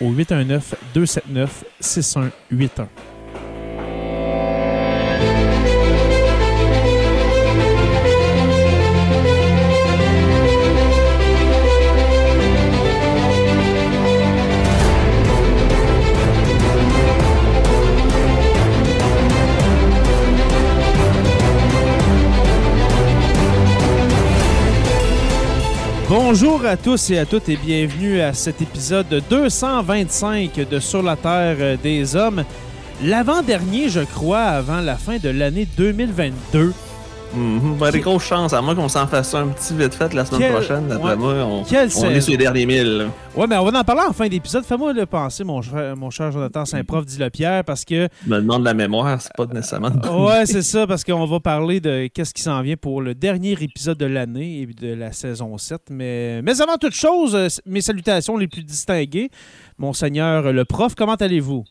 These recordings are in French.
au 819 Bonjour à tous et à toutes et bienvenue à cet épisode 225 de Sur la Terre des Hommes. L'avant-dernier, je crois, avant la fin de l'année 2022. Mhm. Ben, des grosses chances, à moins qu'on s'en fasse un petit vite fait la semaine Quel- prochaine. D'après ouais. moi, on, Quelle on est sur les derniers mille. là. Ouais, mais on va en parler en fin d'épisode. Fais-moi le penser, mon cher, mon cher Jonathan Saint-Prof, dit le Pierre, parce que Je me demande la mémoire, c'est pas nécessairement. Ouais, c'est ça, parce qu'on va parler de qu'est-ce qui s'en vient pour le dernier épisode de l'année et de la saison 7. Mais, mais avant toute chose, euh, mes salutations les plus distinguées. Monseigneur le prof, comment allez-vous?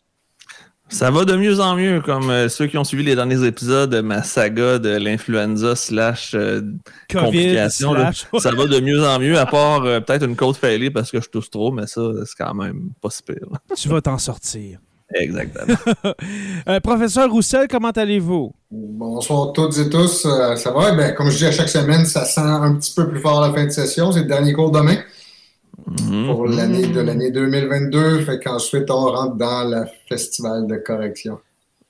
Ça va de mieux en mieux, comme euh, ceux qui ont suivi les derniers épisodes de ma saga de l'influenza slash euh, là. slash- Ça va de mieux en mieux, à part euh, peut-être une côte failée parce que je tousse trop, mais ça, c'est quand même pas si pire. Tu vas t'en sortir. Exactement. Euh, professeur Roussel, comment allez-vous? Bonsoir toutes et tous. Euh, ça va? Ben, comme je dis à chaque semaine, ça sent un petit peu plus fort à la fin de session. C'est le dernier cours demain. Pour l'année de l'année 2022. Fait qu'ensuite, on rentre dans le festival de correction.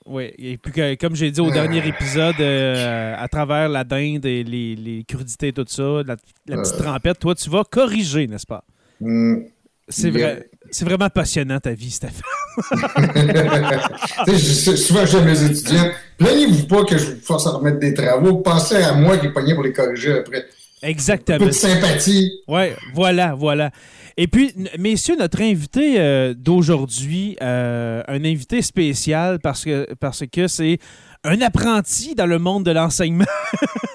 Oui, et puis que- comme j'ai dit au dernier épisode, euh, à travers la dinde et les, les crudités et tout ça, la, la petite Euh. trempette, toi, tu vas corriger, n'est-ce pas? Hmm. C'est Yeah. vrai. C'est vraiment passionnant ta vie, Stéphane. Je- souvent, je dis à mes étudiants, plaignez-vous pas que je vous force à remettre des travaux. Pensez à moi qui est pogné pour les corriger après. Exactement. Peu de sympathie. Oui, voilà, voilà. Et puis, messieurs, notre invité euh, d'aujourd'hui, euh, un invité spécial parce que parce que c'est un apprenti dans le monde de l'enseignement,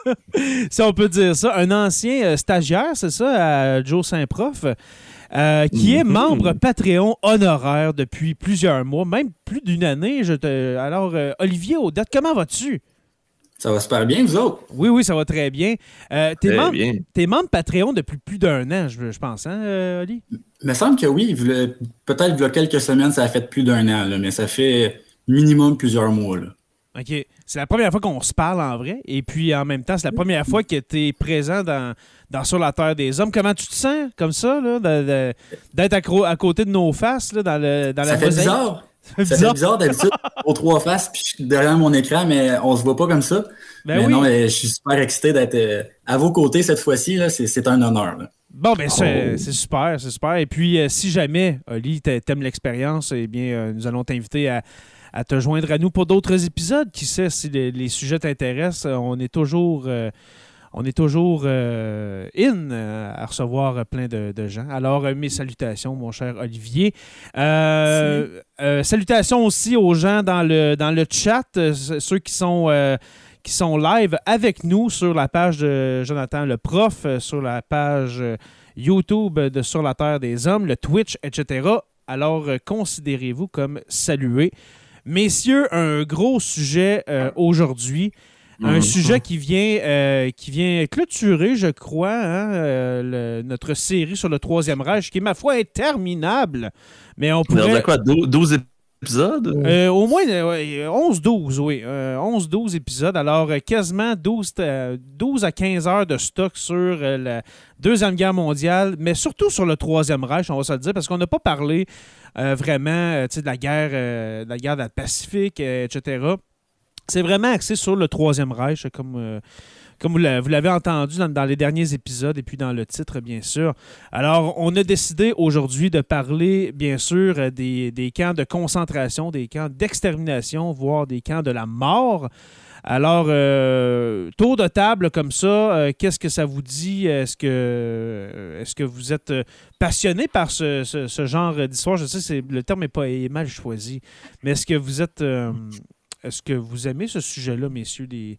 si on peut dire ça, un ancien euh, stagiaire, c'est ça, à Joe Saint-Prof, euh, qui est Mhm. membre Patreon honoraire depuis plusieurs mois, même plus d'une année. Je te... Alors, euh, Olivier Audette, comment vas-tu? Ça va super bien, vous autres? Oui, oui, ça va très bien. Euh, T'es Très membre, bien. t'es membre Patreon depuis plus d'un an, je, je pense, hein, euh, Oli? Il me semble que oui, peut-être il y a quelques semaines, ça a fait plus d'un an, là, mais ça fait minimum plusieurs mois. Là. OK. C'est la première fois qu'on se parle en vrai. Et puis, en même temps, c'est la première fois que tu es présent dans, dans Sur la Terre des Hommes. Comment tu te sens, comme ça, là, de- de- d'être à, côté de nos faces, là, dans, le, dans la Ça fait mosaïque? bizarre. Ça fait Ça fait bizarre. bizarre d'habitude aux trois faces puis je suis derrière mon écran, mais on se voit pas comme ça. Ben mais oui. non, mais je suis super excité d'être euh, à vos côtés cette fois-ci. là. C'est c'est un honneur. là. Bon, ben, c'est Oh. c'est super, c'est super. Et puis, euh, si jamais, Oli, t'a- t'aimes l'expérience, eh bien, euh, nous allons t'inviter à, à te joindre à nous pour d'autres épisodes. Qui sait, si les, les sujets t'intéressent, on est toujours... euh, on est toujours euh, in euh, à recevoir plein de, de gens. Alors, euh, mes salutations, mon cher Olivier. Euh, euh, salutations aussi aux gens dans le, dans le chat, ceux qui sont, qui sont live avec nous sur la page de Jonathan le prof, sur la page YouTube de Sur la Terre des Hommes, le Twitch, etc. Alors, considérez-vous comme salués. Messieurs, un gros sujet euh, aujourd'hui. Un Mhm. sujet qui vient, euh, qui vient clôturer, je crois, hein, euh, le- notre série sur le Troisième Reich, qui, ma foi, est interminable. Mais on On pourrait... a quoi, 12 épisodes? Euh, au moins euh, ouais, 11-12, oui. Euh, 11-12 épisodes. Alors, euh, quasiment 12, euh, 12 à 15 heures de stock sur la Deuxième Guerre mondiale, mais surtout sur le Troisième Reich, on va se le dire, parce qu'on n'a pas parlé vraiment de la guerre, de la guerre dans le Pacifique, etc. C'est vraiment axé sur le Troisième Reich, comme, euh, comme vous l'a- vous l'avez entendu dans, les derniers épisodes et puis dans le titre, bien sûr. Alors, on a décidé aujourd'hui de parler, bien sûr, euh, des, camps de concentration, des camps d'extermination, voire des camps de la mort. Alors, euh, tour de table comme ça, qu'est-ce que ça vous dit? Est-ce que, est-ce que vous êtes passionné par ce, ce- genre d'histoire? Je sais que le terme est, pas, mal choisi, mais est-ce que vous êtes... est-ce que vous aimez ce sujet-là, messieurs, des,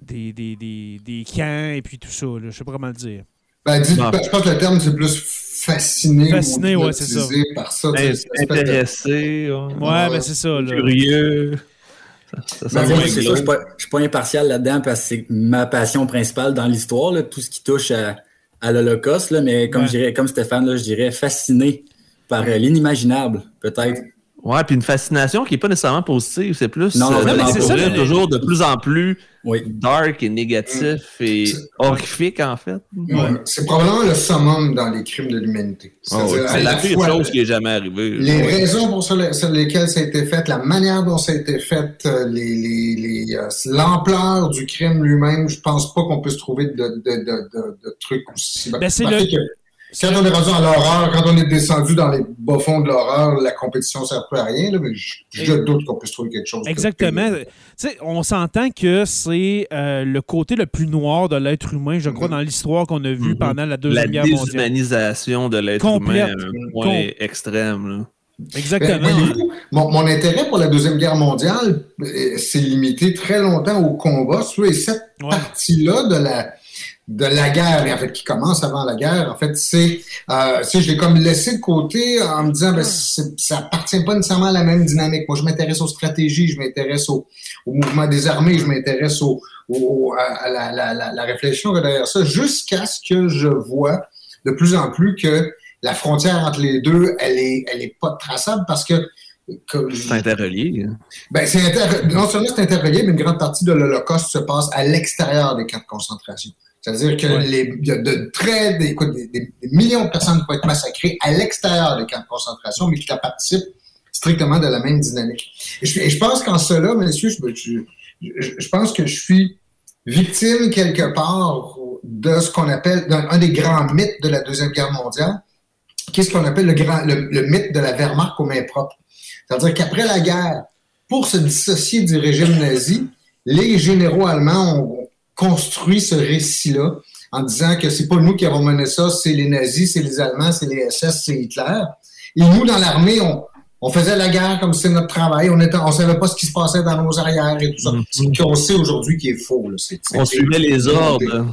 des, des, des, des camps et puis tout ça? Là? Je sais pas comment le dire. Ben, dis- je pense que le terme, c'est plus fasciné. Fasciné, ou ouais, c'est ça. Par de- Intéressé, ouais. Ouais, ben c'est ça. Là. curieux. Ça, ça Ben, je suis pas, je suis pas impartial là-dedans parce que c'est ma passion principale dans l'histoire, là, tout ce qui touche à, à l'Holocauste, là, mais comme, Ouais. je dirais, comme Stéphane, là, je dirais fasciné par euh, l'inimaginable, peut-être. Ouais, puis une fascination qui n'est pas nécessairement positive, c'est plus Non, non, euh, ça, toujours de plus en plus Oui. dark et négatif et C'est- horrifique en fait. Ouais. C'est probablement le summum dans les crimes de l'humanité. Ah c'est la la pire fois, chose qui est jamais arrivée. Les Ouais. raisons pour sur les- sur lesquelles ça a été fait, la manière dont ça a été fait, euh, les, les, les, euh, l'ampleur du crime lui-même, je pense pas qu'on puisse trouver de, de, de, de, de trucs aussi. Ben, c'est le- que Quand on est rendu dans l'horreur, quand on est descendu dans les bas-fonds de l'horreur, la compétition ne sert plus à rien, là, mais je, je doute qu'on puisse trouver quelque chose. de Exactement. Tu sais, on s'entend que c'est euh, le côté le plus noir de l'être humain, je crois, Mhm. dans l'histoire qu'on a vue Mhm. pendant la La Deuxième Guerre mondiale. déshumanisation de l'être humain à un point Com- extrême. là. Exactement. Ben, mon, mon intérêt pour la Deuxième Guerre mondiale euh, s'est limité très longtemps au combat. sur- Et cette Ouais. partie-là de la, de la guerre, et en fait, qui commence avant la guerre, en fait, c'est, euh, tu sais, je l'ai comme laissé de côté en me disant, ben, c'est- ça appartient pas nécessairement à la même dynamique. Moi, je m'intéresse aux stratégies, je m'intéresse au, au mouvement des armées, je m'intéresse au, au- à, à la, la, la, la réflexion derrière ça, jusqu'à ce que je vois de plus en plus que la frontière entre les deux, elle est, elle est pas traçable parce que, que C'est interrelié. hein. ben, c'est inter- non seulement c'est interrelié, mais une grande partie de l'Holocauste se passe à l'extérieur des camps de concentration. C'est-à-dire que Ouais. y a de très, des, écoute, des, des- des millions de personnes qui vont être massacrées à l'extérieur des camps de concentration, mais qui participent strictement de la même dynamique. Et je, et je pense qu'en cela, messieurs, je, je, je, je pense que je suis victime quelque part de ce qu'on appelle un des grands mythes de la Deuxième Guerre mondiale, qui est ce qu'on appelle le, grand, le, le mythe de la Wehrmacht aux mains propres. C'est-à-dire qu'après la guerre, pour se dissocier du régime nazi, les généraux allemands ont construit ce récit-là en disant que c'est pas nous qui avons mené ça, c'est les nazis, c'est les Allemands, c'est les SS, c'est Hitler. Et nous, dans l'armée, on, on faisait la guerre comme c'est notre travail, on était, on savait pas ce qui se passait dans nos arrières et tout ça. Mhm. Ce qu'on sait aujourd'hui qui est faux. Là. C'est, c'est- On suivait les ordres.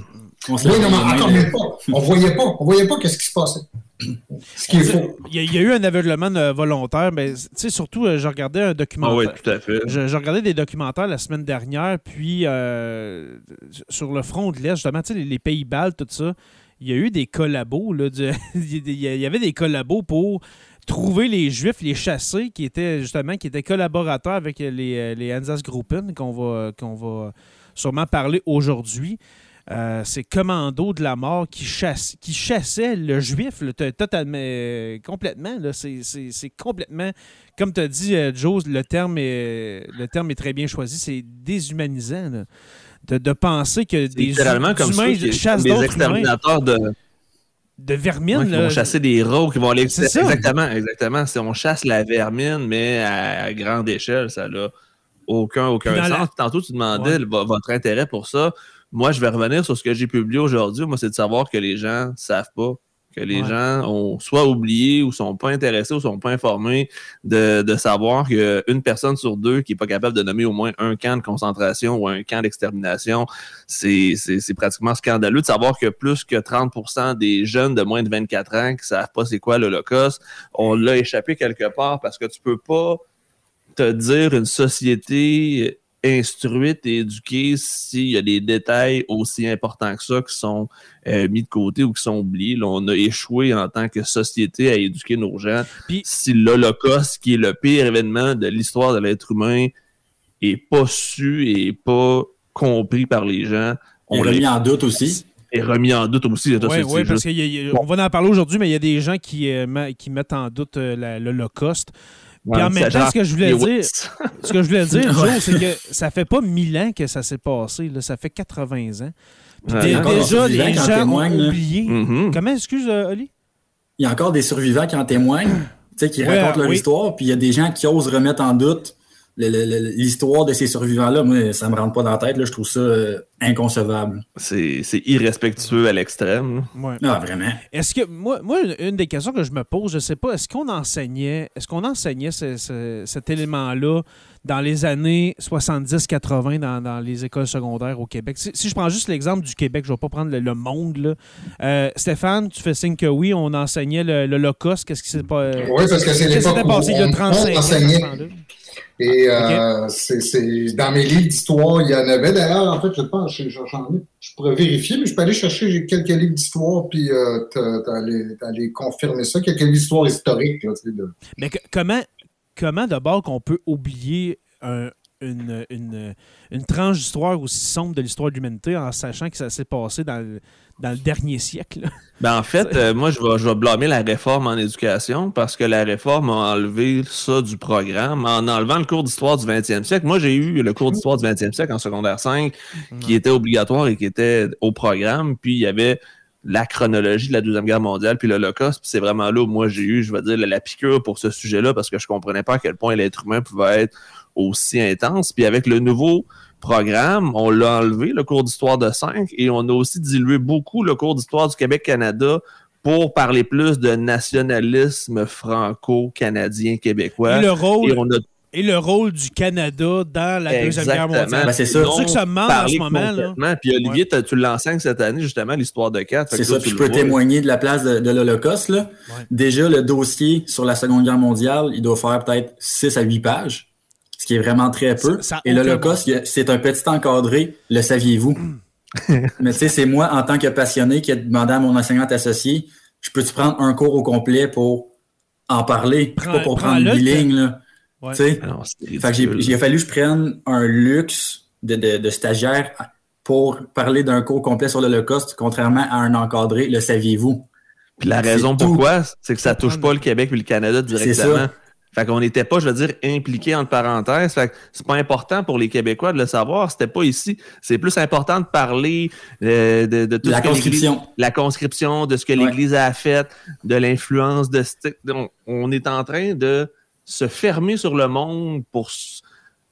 On Oui, non, mais là. même pas. On voyait pas. On voyait pas qu'est-ce qui se passait. Il y, a, il y a eu un aveuglement euh, volontaire, mais tu sais, surtout, euh, je regardais un Ah documentaire. oui, tout à fait. Je, je regardais des documentaires la semaine dernière, puis euh, sur le front de l'Est, justement, tu sais, les, les pays baltes, tout ça, il y a eu des collabos. Là, du- il y avait des collabos pour trouver les Juifs, les chasser, qui étaient justement qui étaient collaborateurs avec les, les Einsatzgruppen, qu'on va, qu'on va sûrement parler aujourd'hui. Euh, c'est Commando de la mort qui, chasse, qui chassait le juif là, totalement, euh, complètement. C'est, complètement, comme tu as dit, euh, Joe, le terme, est, le terme est très bien choisi, c'est déshumanisant. là. De, de penser que des littéralement comme humains chassent des d'autres humains exterminateurs de, de vermine. Ouais, là. vont chasser des rats, qui vont aller. C'est. Exactement, exactement. Si on chasse la vermine, mais à, grande échelle, ça n'a aucun, aucun sens. la- Tantôt, tu demandais Ouais. le- vo- votre intérêt pour ça. Moi, je vais revenir sur ce que j'ai publié aujourd'hui. Moi, c'est de savoir que les gens ne savent pas, que les Ouais. gens ont soit oublié ou sont pas intéressés ou sont pas informés de, de savoir qu'une personne sur deux qui n'est pas capable de nommer au moins un camp de concentration ou un camp d'extermination, c'est c'est- c'est pratiquement scandaleux de savoir que plus que 30% des jeunes de moins de 24 ans qui savent pas c'est quoi l'Holocauste, on l'a échappé quelque part parce que tu peux pas te dire une société instruite et éduquée s'il y a des détails aussi importants que ça qui sont euh, mis de côté ou qui sont oubliés. Là, on a échoué en tant que société à éduquer nos gens. Puis- si l'Holocauste, qui est le pire événement de l'histoire de l'être humain, est pas su et pas compris par les gens, On l'a mis en doute aussi. est remis en doute aussi. Oui, parce qu'on va en parler aujourd'hui, mais il y a des gens qui, euh, qui mettent en doute euh, l'Holocauste. Puis en même temps, ce que je voulais dire, ce que je voulais dire. Joe, c'est que ça fait pas 1000 ans que ça s'est passé, là, ça fait 80 ans. Puis Ouais. déjà, les gens ont oublié. Mhm. Comment, excuse, euh, Oli? Il y a encore des survivants qui en témoignent, qui Ouais, racontent leur oui. histoire, puis il y a des gens qui osent remettre en doute l'histoire de ces survivants-là. Moi, ça me rentre pas dans la tête. Là. Je trouve ça euh, inconcevable. C'est irrespectueux à l'extrême. Ouais. Ah, vraiment. Est-ce que moi, moi, une- des questions que je me pose, je sais pas, est-ce qu'on enseignait, est-ce qu'on enseignait ce- ce- cet élément-là dans les années 70-80 dans, dans les écoles secondaires au Québec? Si, si je prends juste l'exemple du Québec, je vais pas prendre le, le monde. Là. Euh, Stéphane, tu fais signe que oui, on enseignait le, le. Qu'est-ce qui s'est pas. Oui, parce que c'est Qu'est-ce qui l'époque s'était où passé il y a on- 35 on ans? enseignait. Et euh, c'est- c'est dans mes livres d'histoire, il y en avait. D'ailleurs, en fait, je pense, je, je- j'en ai- je pourrais vérifier, mais je peux aller chercher quelques livres d'histoire puis euh, t'aller t'aller confirmer ça, quelques livres d'histoire historique. Là, de- Mais que- comment, comment d'abord qu'on peut oublier un- une, une, une tranche d'histoire aussi sombre de l'histoire de l'humanité en sachant que ça s'est passé dans le, dans le dernier siècle? Ben, en fait, euh, moi, je vais, je vais blâmer la réforme en éducation parce que la réforme a enlevé ça du programme en enlevant le cours d'histoire du 20e siècle. Moi, j'ai eu le cours d'histoire du 20e siècle en secondaire 5 qui était obligatoire et qui était au programme. Puis, il y avait la chronologie de la Deuxième Guerre mondiale puis l'Holocauste. Puis, c'est vraiment là où moi, j'ai eu, je vais dire, la, la piqûre pour ce sujet-là parce que je comprenais pas à quel point l'être humain pouvait être aussi intense. Puis, avec le nouveau programme, on l'a enlevé, le cours d'histoire de 5, et on a aussi dilué beaucoup le cours d'histoire du Québec-Canada pour parler plus de nationalisme franco-canadien québécois. Et le rôle, Et on a et le rôle du Canada dans la Deuxième Guerre mondiale. Ben, c'est ça. C'est que ça me manque en ce moment. Là. Puis Olivier, tu l'enseignes cette année, justement, l'histoire de 4. C'est ça. Puis je peux témoigner de la place de, de l'Holocauste. Ouais. Déjà, le dossier sur la Seconde Guerre mondiale, il doit faire peut-être 6 à 8 pages, ce qui est vraiment très peu. Ça- ça a Et l'Holocauste, c'est un petit encadré, le saviez-vous? Mais tu sais, c'est moi, en tant que passionné, qui ai demandé à mon enseignante associée, je peux-tu prendre un cours au complet pour en parler? Prends- pas pour prendre 8 lignes, là. Ouais. C'est Fait que j'ai, ridicule. il a fallu que je prenne un luxe de, de, de stagiaire pour parler d'un cours complet sur l'Holocauste, contrairement à un encadré, le saviez-vous? Puis la raison pourquoi, c'est que ça touche pas le Québec et le Canada directement. Fait qu'on n'était pas, je veux dire, impliqués entre parenthèses. Fait que c'est pas important pour les Québécois de le savoir. C'était pas ici. C'est plus important de parler euh, de, de tout La ce que conscription. la conscription, de ce que Ouais. l'Église a fait, de l'influence de... ce- On, on est en train de se fermer sur le monde pour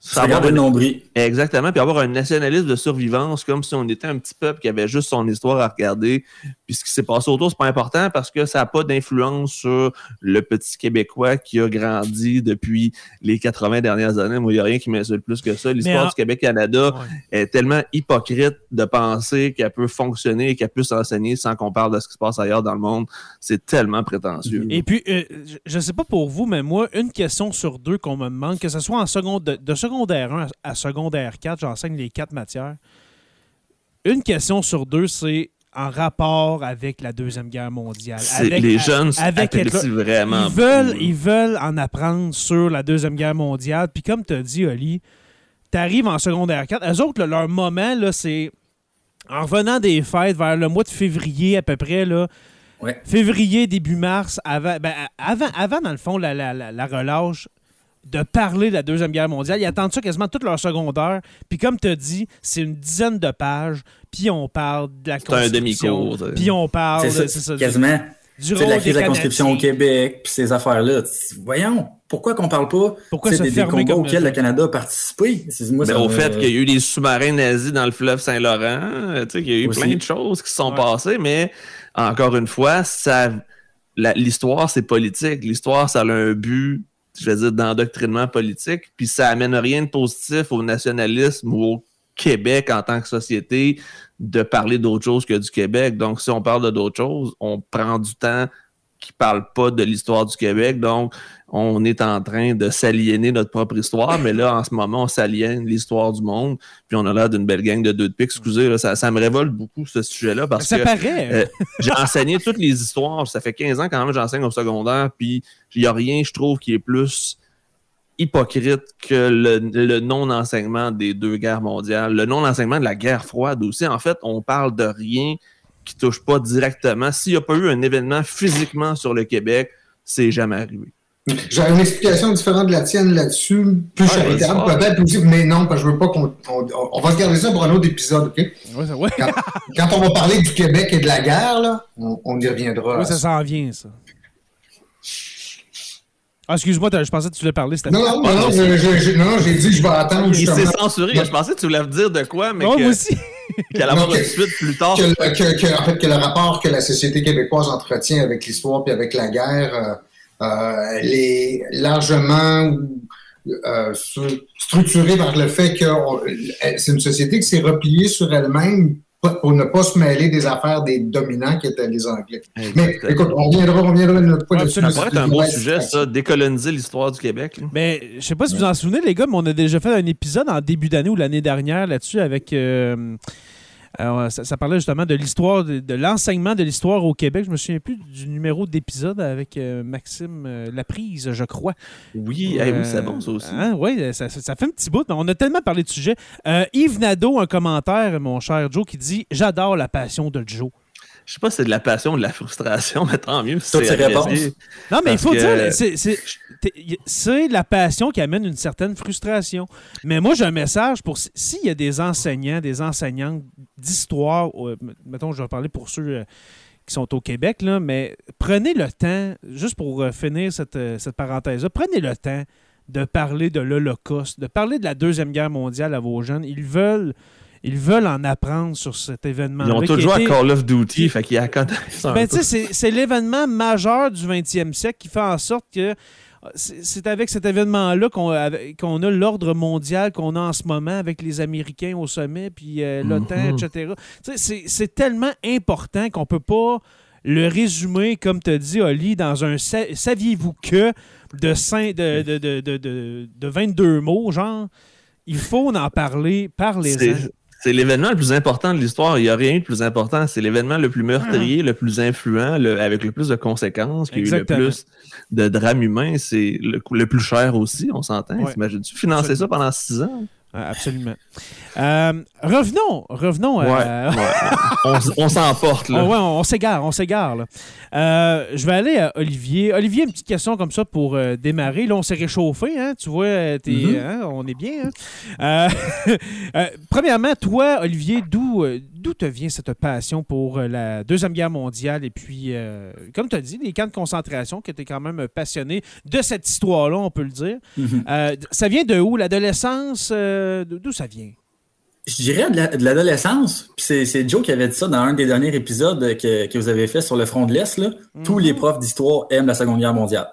Ça le une- nombril. Exactement, puis avoir un nationalisme de survivance comme si on était un petit peuple qui avait juste son histoire à regarder. Puis ce qui s'est passé autour, c'est pas important parce que ça n'a pas d'influence sur le petit Québécois qui a grandi depuis les 80 dernières années. Moi, il n'y a rien qui m'insulte plus que ça. L'histoire en- du Québec-Canada Ouais. est tellement hypocrite de penser qu'elle peut fonctionner et qu'elle peut s'enseigner sans qu'on parle de ce qui se passe ailleurs dans le monde. C'est tellement prétentieux. Et puis, euh, je- je sais pas pour vous, mais moi, une question sur deux qu'on me demande, que ce soit en seconde, de, de secondaire 1 à, secondaire 4, j'enseigne les quatre matières. Une question sur deux, c'est en rapport avec la Deuxième Guerre mondiale. C'est- Avec- les jeunes avec apprécient vraiment. Ils veulent, ils veulent en apprendre sur la Deuxième Guerre mondiale. Puis comme tu as dit, Oli, tu arrives en secondaire 4. Eux autres, là, leur moment, là, c'est en revenant des fêtes vers le mois de février à peu près, là, Ouais. février, début mars, avant, ben, avant, avant, dans le fond, la, la, la, la relâche, de parler de la Deuxième Guerre mondiale. Ils attendent ça quasiment toute leur secondaire. Puis comme tu as dit, c'est une dizaine de pages. Puis on parle de la C'est un ça. Puis on parle C'est ça, quasiment. du rôle la crise de la conscription au. Québec, puis ces affaires-là. Voyons, pourquoi qu'on parle pas Pourquoi des, des combats auxquels ça? le Canada a participé? Moi, au me- fait qu'il y a eu des sous-marins nazis dans le fleuve Saint-Laurent, euh, tu sais, qu'il y a eu Aussi. plein de choses qui se sont Ouais. passées, mais encore une fois, ça, l'histoire, c'est politique. L'histoire, ça a un but, je vais dire, d'endoctrinement politique, puis ça amène rien de positif au nationalisme ou au Québec en tant que société de parler d'autre chose que du Québec. Donc, si on parle de d'autres choses, on prend du temps qui parle pas de l'histoire du Québec. Donc, on est en train de s'aliéner notre propre histoire, mais là, en ce moment, on s'aliène l'histoire du monde, puis on a l'air d'une belle gang de deux de piques. Excusez, ça, ça, me révolte beaucoup, ce sujet-là, parce ça que paraît. Euh, j'ai enseigné toutes les histoires. Ça fait 15 ans quand même j'enseigne au secondaire, puis il n'y a rien, je trouve, qui est plus hypocrite que le, le non-enseignement des deux guerres mondiales, le non-enseignement de la guerre froide aussi. En fait, on parle de rien qui touche pas directement. S'il n'y a pas eu un événement physiquement sur le Québec, c'est jamais arrivé. J'ai une explication différente de la tienne là-dessus, plus charitable, peut-être aussi, mais non, parce que je veux pas qu'on. On, on va se garder ça pour un autre épisode, OK? Ouais, ça- ouais. Quand, quand on va parler du Québec et de la guerre, là, on, on y reviendra. Oui, ça s'en vient, ça. Ah, excuse-moi, je pensais que tu voulais parler, c'était Non, non, non, non, j'ai dit que je vais attendre Il s'est censuré. Je pensais que tu voulais dire de quoi, mais que- moi aussi. qu'elle suite plus tard. que, que- que- en fait, que le rapport que la société québécoise entretient avec l'histoire puis avec la guerre, euh, euh, elle est largement euh, stru- structurée par le fait que c'est une société qui s'est repliée sur elle-même pour ne pas se mêler des affaires des dominants qui étaient les Anglais. Mais écoute, on reviendra, on reviendra une autre fois Ouais, dessus. absolument. Ça pourrait être un beau sujet, ça, décoloniser l'histoire du Québec. là. Mais je sais pas si vous en souvenez, les gars, mais on a déjà fait un épisode en début d'année ou l'année dernière là-dessus avec. euh, alors, ça, ça parlait justement de l'histoire, de, de l'enseignement de l'histoire au Québec. Je me souviens plus du numéro d'épisode avec euh, Maxime euh, Laprise, je crois. Oui, eh oui, c'est bon, ça aussi. oui, ça, ça- fait un petit bout, on a tellement parlé de sujet. Euh, Yves Nadeau, un commentaire, mon cher Joe, qui dit J'adore la passion de Joe. Je sais pas si c'est de la passion ou de la frustration, mais tant mieux. si Toutes c'est ces apprécié. réponses. Non, mais il faut que- dire, c'est- la passion qui amène une certaine frustration. Mais moi, j'ai un message pour si- s'il y a des enseignants, des enseignantes d'histoire, euh, mettons, je vais parler pour ceux euh, qui sont au Québec, là, mais prenez le temps, juste pour euh, finir cette, cette parenthèse-là, prenez le temps de parler de l'Holocauste, de parler de la Deuxième Guerre mondiale à vos jeunes. Ils veulent, ils veulent en apprendre sur cet événement. Ils ont tous joué à Call of Duty, fait qu'ils un Ben, peu. tu sais, c'est- c'est l'événement majeur du 20e siècle qui fait en sorte que c'est avec cet événement-là qu'on a l'ordre mondial qu'on a en ce moment avec les Américains au sommet, puis euh, l'OTAN, Mhm. etc. Tu sais, c'est- C'est tellement important qu'on peut pas le résumer, comme tu dit, Oli, dans un sa- saviez-vous que de, cin- de, de, de, de, de- de 22 mots, genre. Il faut en parler, parlez-en. C'est- C'est l'événement le plus important de l'histoire. Il n'y a rien de plus important. C'est l'événement le plus meurtrier, le plus influent, le- avec le plus de conséquences, qui a eu le plus de drames humains. C'est le, le plus cher aussi, on s'entend. Ouais. T'imagines-tu financer ça pendant six ans? Absolument. Euh, revenons, revenons. Ouais. ouais. on s'emporte, là. Oh, ouais, on, on s'égare, on s'égare. là. Euh, je vais aller à Olivier. Olivier, une petite question comme ça pour euh, démarrer. Là, on s'est réchauffé, hein? Tu vois, euh, t'es- Mhm. hein, on est bien. hein? Euh, euh, premièrement, toi, Olivier, d'où euh, d'où te vient cette passion pour euh, la Deuxième Guerre mondiale? Et puis, euh, comme tu as dit, les camps de concentration, que tu es quand même passionné de cette histoire-là, on peut le dire. Mhm. Euh, ça vient de où? L'adolescence? euh, d'où ça vient? Je dirais de la- de l'adolescence. C'est Joe qui avait dit ça dans un des derniers épisodes que, que vous avez fait sur le front de l'Est. là. Tous les profs d'histoire aiment la Seconde Guerre mondiale.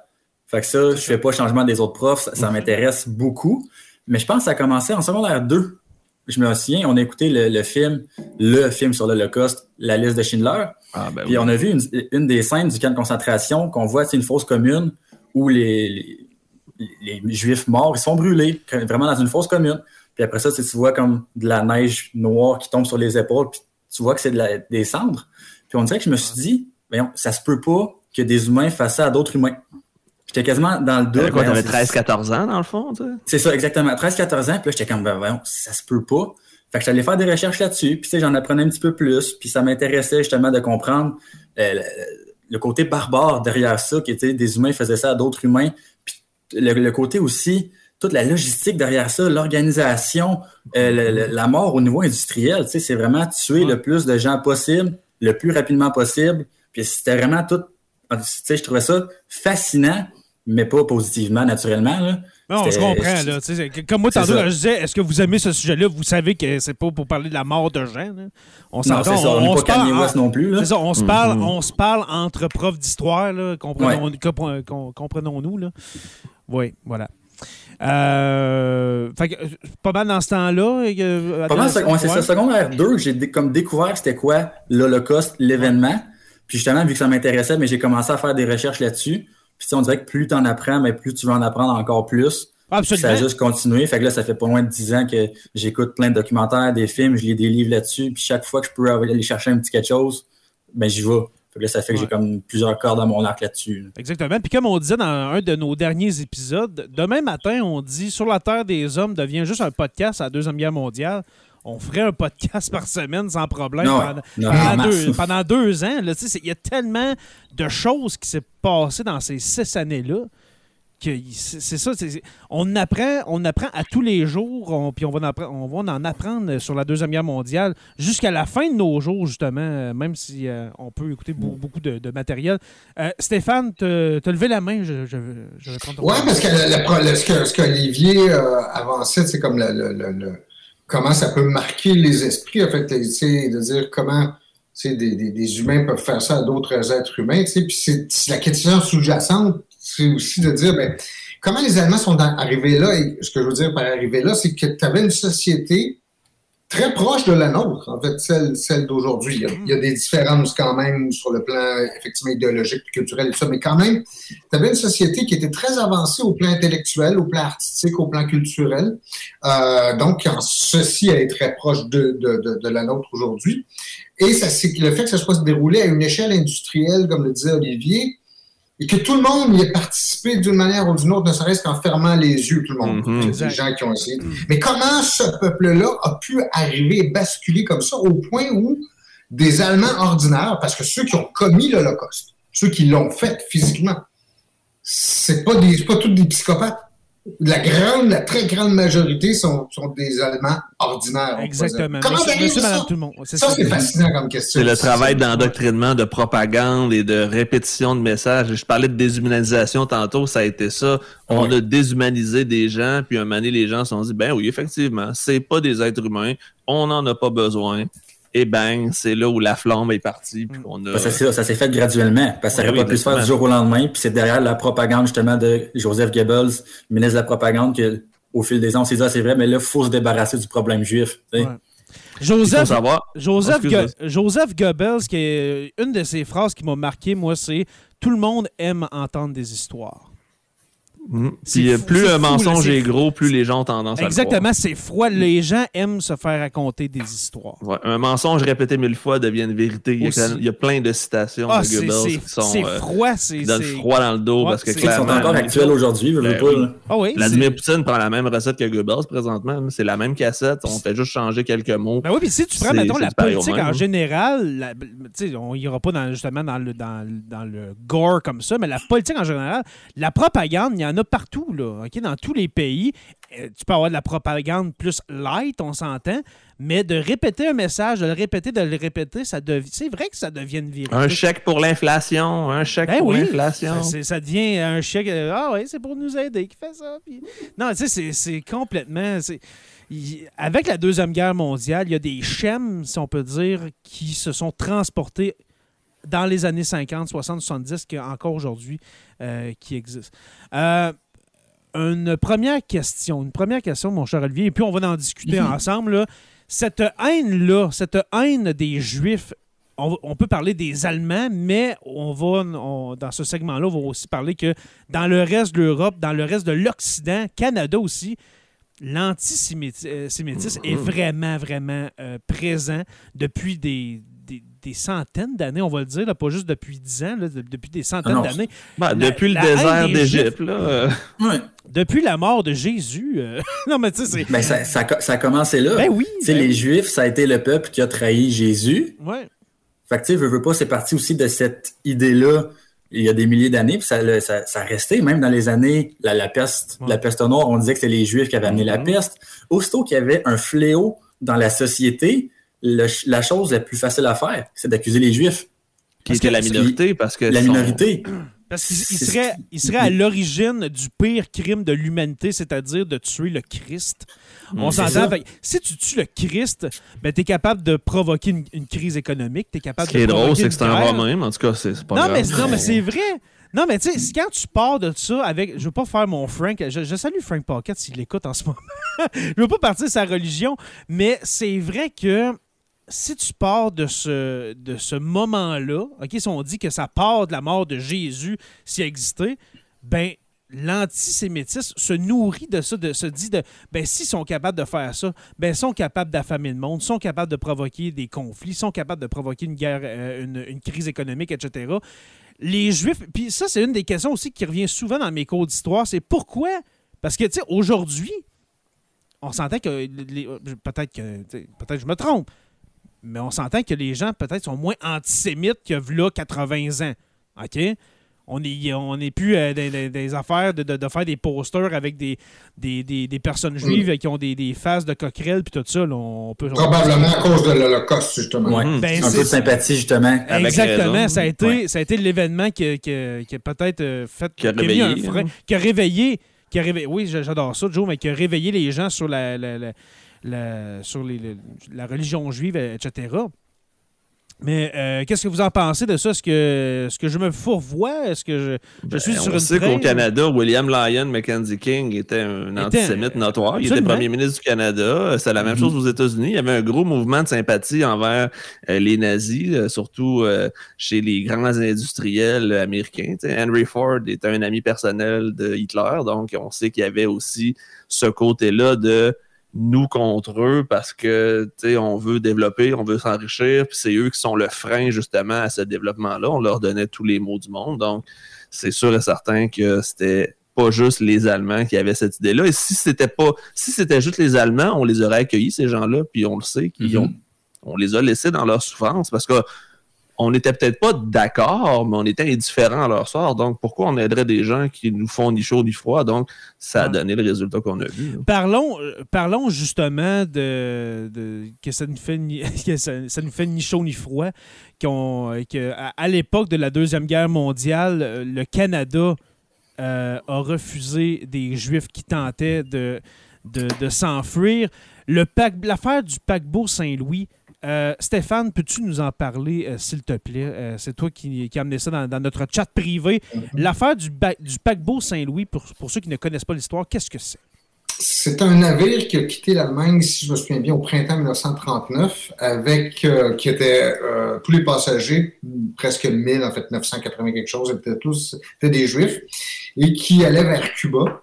Fait que ça, je fais pas changement des autres profs. Ça, ça m'intéresse beaucoup. Mais je pense que ça a commencé en secondaire 2. Je me souviens, on a écouté le, le film, le film sur l'Holocauste, La liste de Schindler. Ah, ben Puis oui. on a vu une, une des scènes du camp de concentration qu'on voit, c'est une fosse commune où les, les, les Juifs morts, ils sont brûlés, vraiment dans une fosse commune. Puis après ça, tu vois comme de la neige noire qui tombe sur les épaules, puis tu vois que c'est de la- des cendres. Puis on dirait que je me suis dit, voyons, ça se peut pas que des humains fassent ça à d'autres humains. J'étais quasiment dans le doute. Quoi, t'avais c'est- 13-14 ans, dans le fond, tu sais? c'est ça, exactement. 13-14 ans, puis là, j'étais comme, ben, voyons, ça se peut pas. Fait que j'allais faire des recherches là-dessus, puis tu sais, j'en apprenais un petit peu plus, puis ça m'intéressait justement de comprendre euh, le, le côté barbare derrière ça, qui était des humains faisaient ça à d'autres humains, puis le, le côté aussi, toute la logistique derrière ça, l'organisation, euh, le- la mort au niveau industriel, tu sais, c'est vraiment tuer le plus de gens possible, le plus rapidement possible, puis c'était vraiment tout, tu sais, je trouvais ça fascinant, mais pas positivement, naturellement, là. Non, je comprends. Là, Tu sais, comme moi, tantôt, je disais, est-ce que vous aimez ce sujet-là? Vous savez que c'est pas pour parler de la mort de gens. là. On s'entend. on n'est se pas parle en- non plus. Là. C'est ça, on se parle, Mhm. on se parle entre profs d'histoire, comprenons, comprenons-nous. Là. Oui, voilà. Euh, fait que, pas mal dans ce temps-là. euh, Pas mal, c'est ça. Secondaire 2, j'ai comme découvert c'était quoi l'Holocauste, l'événement. Puis justement, vu que ça m'intéressait, mais j'ai commencé à faire des recherches là-dessus. Puis on dirait que plus tu en apprends, mais plus tu veux en apprendre encore plus. Absolument. Ça a juste continué. Fait que là, ça fait pas moins de 10 ans que j'écoute plein de documentaires, des films, je lis des livres là-dessus. Puis chaque fois que je peux aller chercher un petit quelque chose, ben j'y vais. Fait que là, ça fait que j'ai comme plusieurs cordes à mon arc là-dessus. Exactement. Puis comme on disait dans un de nos derniers épisodes, demain matin, on dit Sur la Terre des Hommes devient juste un podcast à la Deuxième Guerre mondiale. On ferait un podcast par semaine sans problème Non, pendant, non, pendant en deux, masse. pendant deux ans. Tu Il y a tellement de choses qui s'est passé dans ces six années-là que c'est ça. on apprend, on apprend à tous les jours, on- puis on va, en appre- on va en apprendre sur la Deuxième Guerre mondiale jusqu'à la fin de nos jours, justement, euh, même si euh, on peut écouter beau- beaucoup de, de matériel. Euh, Stéphane, te, te levé la main, je, Ouais, parce que, ce que ce qu'Olivier euh, avançait, c'est comme le, le- le- le- comment ça peut marquer les esprits, en fait, de dire comment des, des, des humains peuvent faire ça à d'autres êtres humains, puis c'est la question sous-jacente, c'est aussi de dire, ben, comment les Allemands sont arrivés là, et ce que je veux dire par arriver là, c'est que tu avais une société très proche de la nôtre, en fait, celle, celle d'aujourd'hui. Il, y a- des différences quand même sur le plan effectivement idéologique, culturel et tout ça, mais quand même, tu avais une société qui était très avancée au plan intellectuel, au plan artistique, au plan culturel. Euh, donc, en ceci, est très proche de, de, de, la nôtre aujourd'hui. Et ça, le fait que ça soit déroulé à une échelle industrielle, comme le disait Olivier, et que tout le monde y ait participé d'une manière ou d'une autre, ne serait-ce qu'en fermant les yeux, tout le monde. Mhm. Exact. des gens qui ont essayé. Mais comment ce peuple-là a pu arriver et basculer comme ça au point où des Allemands ordinaires, parce que ceux qui ont commis l'Holocauste, ceux qui l'ont fait physiquement, c'est pas des, c'est pas tous des psychopathes. La grande, la très grande majorité sont, sont des Allemands ordinaires. Exactement. Comment Monsieur, t'arrives monsieur, à ça? madame, tout le monde. C'est Ça, ça. c'est fascinant comme question. C'est le travail d'endoctrinement, de propagande et de répétition de messages. Je parlais de déshumanisation tantôt, ça a été ça. On a déshumanisé des gens, puis un moment donné, les gens se sont dit, ben oui, effectivement, c'est pas des êtres humains, on n'en a pas besoin. Et bang, c'est là où la flamme est partie. Puis on a... Parce que ça, ça s'est fait graduellement, parce que ça Oui, n'aurait pas pu se faire du jour au lendemain, puis c'est derrière la propagande justement de Joseph Goebbels, ministre de la propagande, que au fil des ans, on s'est dit, ah, c'est vrai, mais là, il faut se débarrasser du problème juif. Ouais. Joseph, savoir. Joseph. Go- Joseph Goebbels, qui est une de ses phrases qui m'a marqué, moi, c'est Tout le monde aime entendre des histoires. Puis euh, fou- plus un fou, là, mensonge est gros, plus les gens ont tendance à le Exactement, c'est froid. Les gens aiment se faire raconter des histoires. Ouais, un mensonge répété mille fois devient une vérité. Il y a, il y a plein de citations Ah, de Goebbels qui sont c'est euh, froid, c'est. qui donnent c'est- froid dans le dos Ouais, parce que c'est- Ils sont clairement. encore actuels aujourd'hui, je veux Ben pas. oui. là. Ah oui, Vladimir Poutine prend la même recette que Goebbels présentement. C'est la même cassette. On fait juste changer quelques mots. Ben oui, puis si tu prends, mettons, la politique en hein. général, la- sais, on ira pas dans, justement dans le, dans, le- dans le gore comme ça, mais la politique en général, la propagande, il y en a partout, là, OK, dans tous les pays. Euh, tu peux avoir de la propagande plus light, on s'entend, mais de répéter un message, de le répéter, de le répéter, ça devient, c'est vrai que ça devient une vérité. Un chèque pour l'inflation. Un chèque Ben pour oui, l'inflation. ça devient un chèque. euh, Ah oui, c'est pour nous aider qui fait ça. puis- Non, tu sais, c'est- complètement. il- Avec la Deuxième Guerre mondiale, il y a des schèmes, si on peut dire, qui se sont transportés dans les années 50, 60, 70, qui encore aujourd'hui euh, qui existent. Euh, une première question, une première question, mon cher Olivier, et puis on va en discuter ensemble. là. Cette haine-là, cette haine des Juifs, on, on peut parler des Allemands, mais on va, on- dans ce segment-là, on va aussi parler que dans le reste de l'Europe, dans le reste de l'Occident, Canada aussi, l'antisémitisme est vraiment, vraiment euh, présent depuis des, des- centaines d'années, on va le dire, là, pas juste depuis dix ans, là, depuis des centaines non, d'années. Ben, depuis la le désert d'Égypte, là. euh. Depuis la mort de Jésus. euh, non, mais tu sais, c'est. Ben, ça, ça, a- ça a commencé là. Ben oui. Tu sais, ben les. Juifs, ça a été le peuple qui a trahi Jésus. Ouais. Fait que, tu sais, veux, veux pas, c'est parti aussi de cette idée-là il y a des milliers d'années, puis ça, le- ça, ça restait même dans les années, la, la peste, Ouais. la peste noire, on disait que c'était les Juifs qui avaient amené la Mhm. peste. Aussitôt qu'il y avait un fléau dans la société, le- la chose la plus facile à faire, c'est d'accuser les Juifs. qui Parce était que la minorité parce que La minorité. Parce qu'il serait, il serait à l'origine du pire crime de l'humanité, c'est-à-dire de tuer le Christ. On Mm, c'est s'entend. Si tu tues le Christ, ben, tu es capable de provoquer une, une crise économique. Es capable Ce qui de est drôle, c'est que c'est un romain, en tout cas, c'est pas Non grave. mais, non, mais c'est vrai. Non, mais tu sais, quand tu pars de ça avec. Je veux pas faire mon Frank. Je, je salue Frank Pocket s'il l'écoute en ce moment. je veux pas partir de sa religion, mais c'est vrai que si tu pars de ce, de ce moment-là, si on dit que ça part de la mort de Jésus, s'il existait, ben l'antisémitisme se nourrit de ça, de se dit de ben s'ils sont capables de faire ça, ben sont capables d'affamer le monde, sont capables de provoquer des conflits, sont capables de provoquer une guerre, euh, une, une crise économique, etc. Les Juifs, puis ça c'est une des questions aussi qui revient souvent dans mes cours d'histoire, c'est pourquoi? Parce que tu sais aujourd'hui, on s'entend que peut-être que peut-être je me trompe, mais on s'entend que les gens peut-être sont moins antisémites que là 80 ans. OK? On n'est on est plus euh, des affaires de, de- de faire des posters avec des, des, des- des personnes juives qui ont des, des faces de coquerelles puis tout ça. là, on peut, on peut- Probablement à cause de l'Holocauste, justement. Ouais. Ben, un peu de sympathie, justement. Avec Exactement. Ça a été, Ouais. ça a été l'événement qui, qui- qui a peut-être euh, fait. Qui a mis réveillé, un frein- hein. qui a réveillé. Qui a réveillé oui, j'a- j'adore ça, Joe, mais qui a réveillé les gens sur la, la- la- la- sur les- le- la religion juive, etc. Mais euh, qu'est-ce que vous en pensez de ça? Est-ce que, que je me fourvoie? Est-ce que je, je suis Ben, sur on une sait qu'au Canada, William Lyon Mackenzie King était un Était- antisémite notoire. Il était premier ministre du Canada. C'est la même Mhm. chose aux États-Unis. Il y avait un gros mouvement de sympathie envers euh, les nazis, euh, surtout chez les grands industriels américains. Henry Ford était un ami personnel de Hitler, donc on sait qu'il y avait aussi ce côté-là de nous contre eux parce que tu sais, on veut développer, on veut s'enrichir, puis c'est eux qui sont le frein justement à ce développement-là. On leur donnait tous les mots du monde. Donc, c'est sûr et certain que c'était pas juste les Allemands qui avaient cette idée-là. Et si c'était pas, si c'était juste les Allemands, on les aurait accueillis, ces gens-là, puis on le sait, qu'ils Mhm. ont, on les a laissés dans leur souffrance parce que on n'était peut-être pas d'accord, mais on était indifférents à leur sort. Donc, pourquoi on aiderait des gens qui nous font ni chaud ni froid? Donc, ça a donné le résultat qu'on a vu. là. Parlons, euh, parlons justement de, de- que ça ne fait ni, que ça, ça ne fait ni chaud ni froid. Qu'on, euh, que à, à l'époque de la Deuxième Guerre mondiale, euh, le Canada euh, a refusé des Juifs qui tentaient de, de, de s'enfuir. L'affaire du paquebot Saint-Louis, euh, Stéphane, peux-tu nous en parler, euh, s'il te plaît? Euh, c'est toi qui, qui as amené ça dans, dans notre chat privé. L'affaire du, ba- du paquebot Saint-Louis, pour, pour ceux qui ne connaissent pas l'histoire, qu'est-ce que c'est? C'est un navire qui a quitté l'Allemagne, si je me souviens bien, au printemps 1939, avec qui était tous les passagers, presque 1000, en fait 980 quelque chose, étaient tous étaient des Juifs, et qui allaient vers Cuba.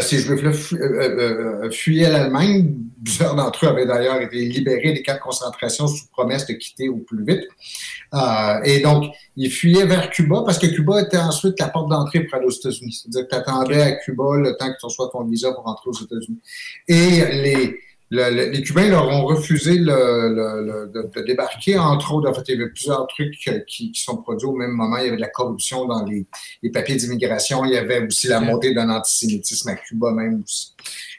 Ces Juifs-là fu- fuyaient l'Allemagne. Plusieurs d'entre eux avaient d'ailleurs été libérés des camps de concentration sous promesse de quitter au plus vite. Euh, et donc, ils fuyaient vers Cuba parce que Cuba était ensuite la porte d'entrée pour aller aux États-Unis. C'est-à-dire que tu attendais à Cuba le temps que tu reçois ton visa pour rentrer aux États-Unis. Et les, le- le- les Cubains leur ont refusé le, de, de débarquer, entre autres. En fait, il y avait plusieurs trucs qui, qui sont produits au même moment. Il y avait de la corruption dans les, les papiers d'immigration. Il y avait aussi la montée d'un antisémitisme à Cuba même aussi.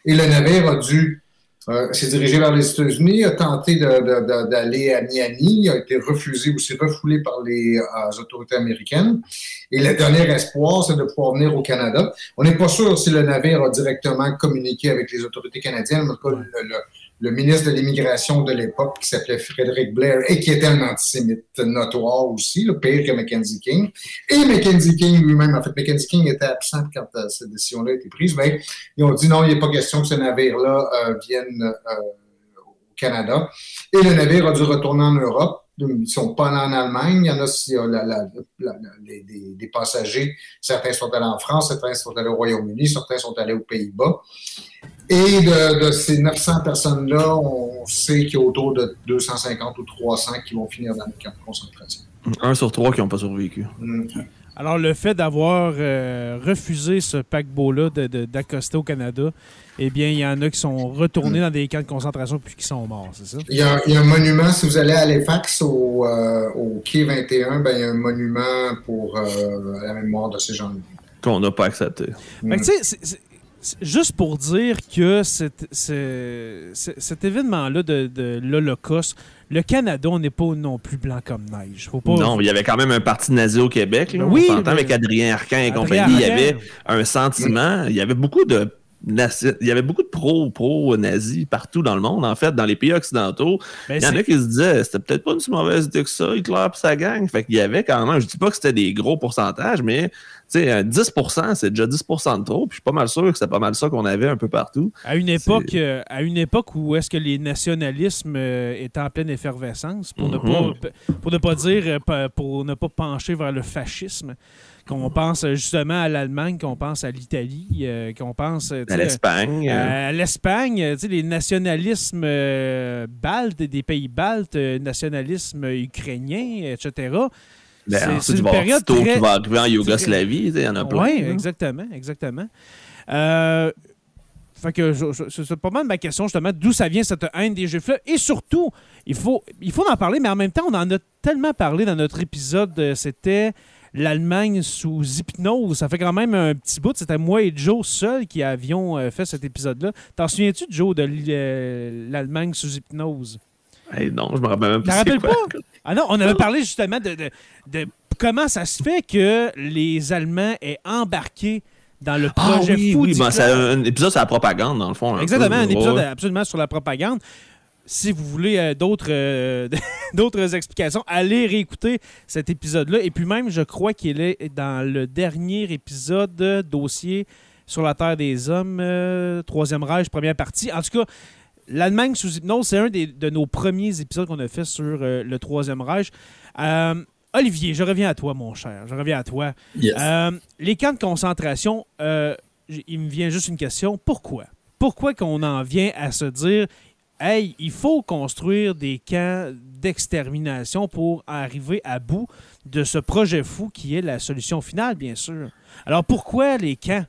Et le navire a dû euh, s'est dirigé vers les États-Unis, a tenté d'aller à Miami, a été refusé ou s'est refoulé par les euh, autorités américaines. Et le dernier espoir, c'est de pouvoir venir au Canada. On n'est pas sûr si le navire a directement communiqué avec les autorités canadiennes, mais le ministre de l'immigration de l'époque, qui s'appelait Frédéric Blair, et qui était un antisémite notoire aussi, le pire que Mackenzie King. Et Mackenzie King lui-même, en fait, Mackenzie King était absent quand euh, cette décision-là a été prise, mais ils ont dit non, il n'est pas question que ce navire-là euh, vienne euh, au Canada. Et le navire a dû retourner en Europe. Ils sont pas allés en Allemagne. Il y en a, la- les- des passagers. Certains sont allés en France, certains sont allés au Royaume-Uni, certains sont allés aux Pays-Bas. Et de, de ces 900 personnes-là, on sait qu'il y a autour de 250 ou 300 qui vont finir dans les camps de concentration. Un sur trois qui n'ont pas survécu. Mm. Alors, le fait d'avoir euh, refusé ce paquebot-là de- de- d'accoster au Canada, eh bien, il y en a qui sont retournés dans des camps de concentration puis qui sont morts, c'est ça? Il y, a, il y a un monument, si vous allez à Halifax, au, euh, au quai 21, ben, il y a un monument pour euh, la mémoire de ces gens-là. Qu'on n'a pas accepté. Fait que, juste pour dire que cet, événement-là de, de l'Holocauste, le Canada, on n'est pas non plus blanc comme neige. Faut pas, Non, il y avait quand même un parti nazi au Québec. Là, Oui, on s'entend mais- avec Adrien Arcan et Adrien compagnie. Il y avait un sentiment, il y avait beaucoup de il y avait beaucoup de pro pro nazis partout dans le monde en fait dans les pays occidentaux Ben, il y en a qui se disaient c'était peut-être pas une si mauvaise idée que ça Hitler et sa gang fait qu'il y avait quand même je dis pas que c'était des gros pourcentages mais tu sais, 10% c'est déjà 10% de trop. Puis je suis pas mal sûr que c'est pas mal ça qu'on avait un peu partout. À une époque, euh, à une époque où est-ce que les nationalismes euh, étaient en pleine effervescence, pour, ne, Mhm. pas, pour ne pas dire, euh, pour ne pas pencher vers le fascisme, qu'on pense justement à l'Allemagne, qu'on pense à l'Italie, euh, qu'on pense euh, À l'Espagne. euh, à l'Espagne, les nationalismes baltes, des pays baltes, nationalisme ukrainien, etc. ben, c'est- une période très- qui va arriver en Yougoslavie. Il y en a plein. Oui, exactement, exactement. Euh, fait que c'est pas mal ma question, justement, d'où ça vient cette haine des Juifs-là. Et surtout, il faut, il faut en parler, mais en même temps, on en a tellement parlé dans notre épisode. C'était l'Allemagne sous hypnose. Ça fait quand même un petit bout. C'était moi et Joe seuls qui avions euh, fait cet épisode-là. T'en souviens-tu, Joe, de euh, l'Allemagne sous hypnose? Hey, non, je me rappelle même pas. quoi. pas? Ah non, on avait parlé justement de, de- de comment ça se fait que les Allemands aient embarqué dans le Ah projet oui, fou oui, ben, c'est un épisode sur la propagande, dans le fond. Exactement, peu. un épisode Ouais. absolument sur la propagande. Si vous voulez euh, d'autres euh, d'autres explications, allez réécouter cet épisode-là. Et puis même, je crois qu'il est dans le dernier épisode euh, dossier sur la Terre des Hommes, Troisième Reich, première partie. En tout cas, l'Allemagne sous hypnose, c'est un des- de nos premiers épisodes qu'on a fait sur le Troisième Reich. Olivier, je reviens à toi, mon cher. Je reviens à toi. Yes. Les camps de concentration, il me vient juste une question. Pourquoi? Pourquoi qu'on en vient à se dire, hey, il faut construire des camps d'extermination pour arriver à bout de ce projet fou qui est la solution finale, bien sûr. Alors pourquoi les camps?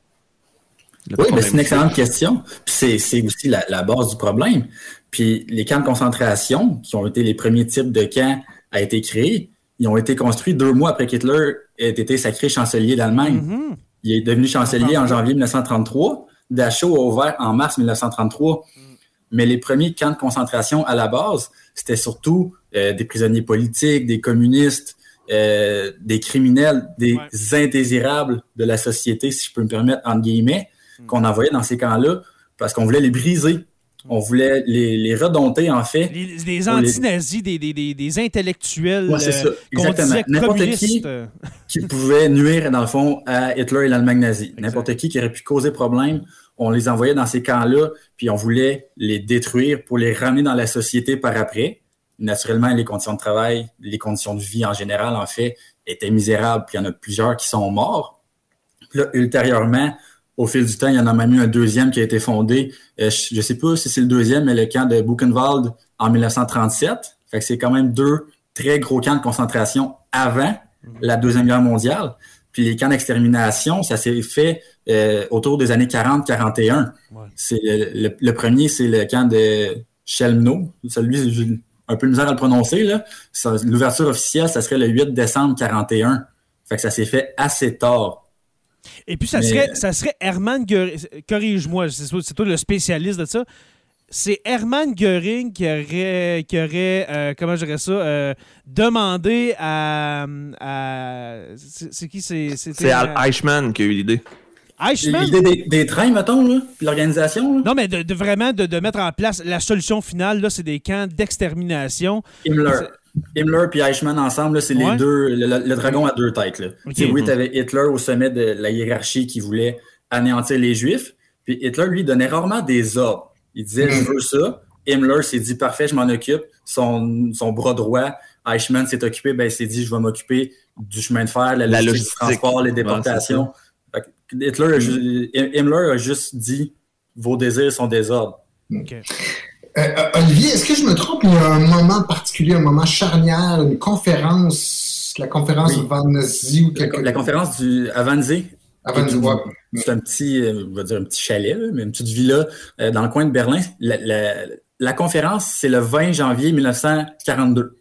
Le Oui, ben, c'est une excellente question. Puis c'est, aussi la, la base du problème. Puis les camps de concentration, qui ont été les premiers types de camps à être créés, ils ont été construits deux mois après qu'Hitler ait été sacré chancelier d'Allemagne. Mhm. Il est devenu chancelier en janvier 1933. Dachau a ouvert en mars 1933. Mais les premiers camps de concentration à la base, c'était surtout euh, des prisonniers politiques, des communistes, euh, des criminels, des indésirables de la société, si je peux me permettre, entre guillemets, Mm. qu'on envoyait dans ces camps-là parce qu'on voulait les briser. On voulait les, les redonter, en fait. Les, les On les- anti-nazis, des, des- des- des intellectuels Ouais, c'est ça. euh, qu'on Exactement. N'importe qui qui pouvait nuire, dans le fond, à Hitler et l'Allemagne nazie. N'importe qui qui aurait pu causer problème, on les envoyait dans ces camps-là, puis on voulait les détruire pour les ramener dans la société par après. Naturellement, les conditions de travail, les conditions de vie en général, en fait, étaient misérables, puis il y en a plusieurs qui sont morts. Puis là, ultérieurement, au fil du temps, il y en a même eu un deuxième qui a été fondé. euh, je ne sais pas si c'est le deuxième, mais le camp de Buchenwald en 1937. Fait que c'est quand même deux très gros camps de concentration avant la Deuxième Guerre mondiale. Puis les camps d'extermination, ça s'est fait euh, autour des années 40-41. Ouais. C'est le, le- le premier, c'est le camp de Chelmno. Celui, j'ai un peu de misère à le prononcer. là. Ça- L'ouverture officielle, ça serait le 8 décembre 41. Fait que ça s'est fait assez tard. Et puis, ça, Mais- serait, ça serait Hermann Göring. Corrige-moi, c'est toi, c'est toi le spécialiste de ça. C'est Hermann Göring qui aurait, qui aurait euh, comment je dirais ça, euh, demandé à. à- c'est c'est qui C'est c'était, C'est Al Eichmann qui a eu l'idée. Eichmann? L'idée des, des trains, mettons, là, puis l'organisation. Non, mais de, de vraiment de, de mettre en place la solution finale, là, c'est des camps d'extermination. Himmler. Himmler puis Eichmann ensemble, c'est Ouais. les deux, le, le- le dragon à deux têtes. Là. Oui, tu avais Hitler au sommet de la hiérarchie qui voulait anéantir les Juifs. Puis Hitler, lui, donnait rarement des ordres. Il disait, je veux ça. Himmler s'est dit, parfait, je m'en occupe. Son, son bras droit, Eichmann s'est occupé, ben, il s'est dit, je vais m'occuper du chemin de fer, la, La logistique, logistique. du transport, les déportations. Hitler a ju- Himmler a juste dit, vos désirs sont des ordres. OK. Euh, euh, Olivier, est-ce que je me trompe? Il y a un moment particulier, un moment charnière, une conférence, la conférence Oui. de Van Nazi ou quelque La conférence du de voir. C'est un petit, euh, on va dire un petit chalet, mais une petite villa dans le coin de Berlin. La, la- la conférence, c'est le 20 janvier 1942.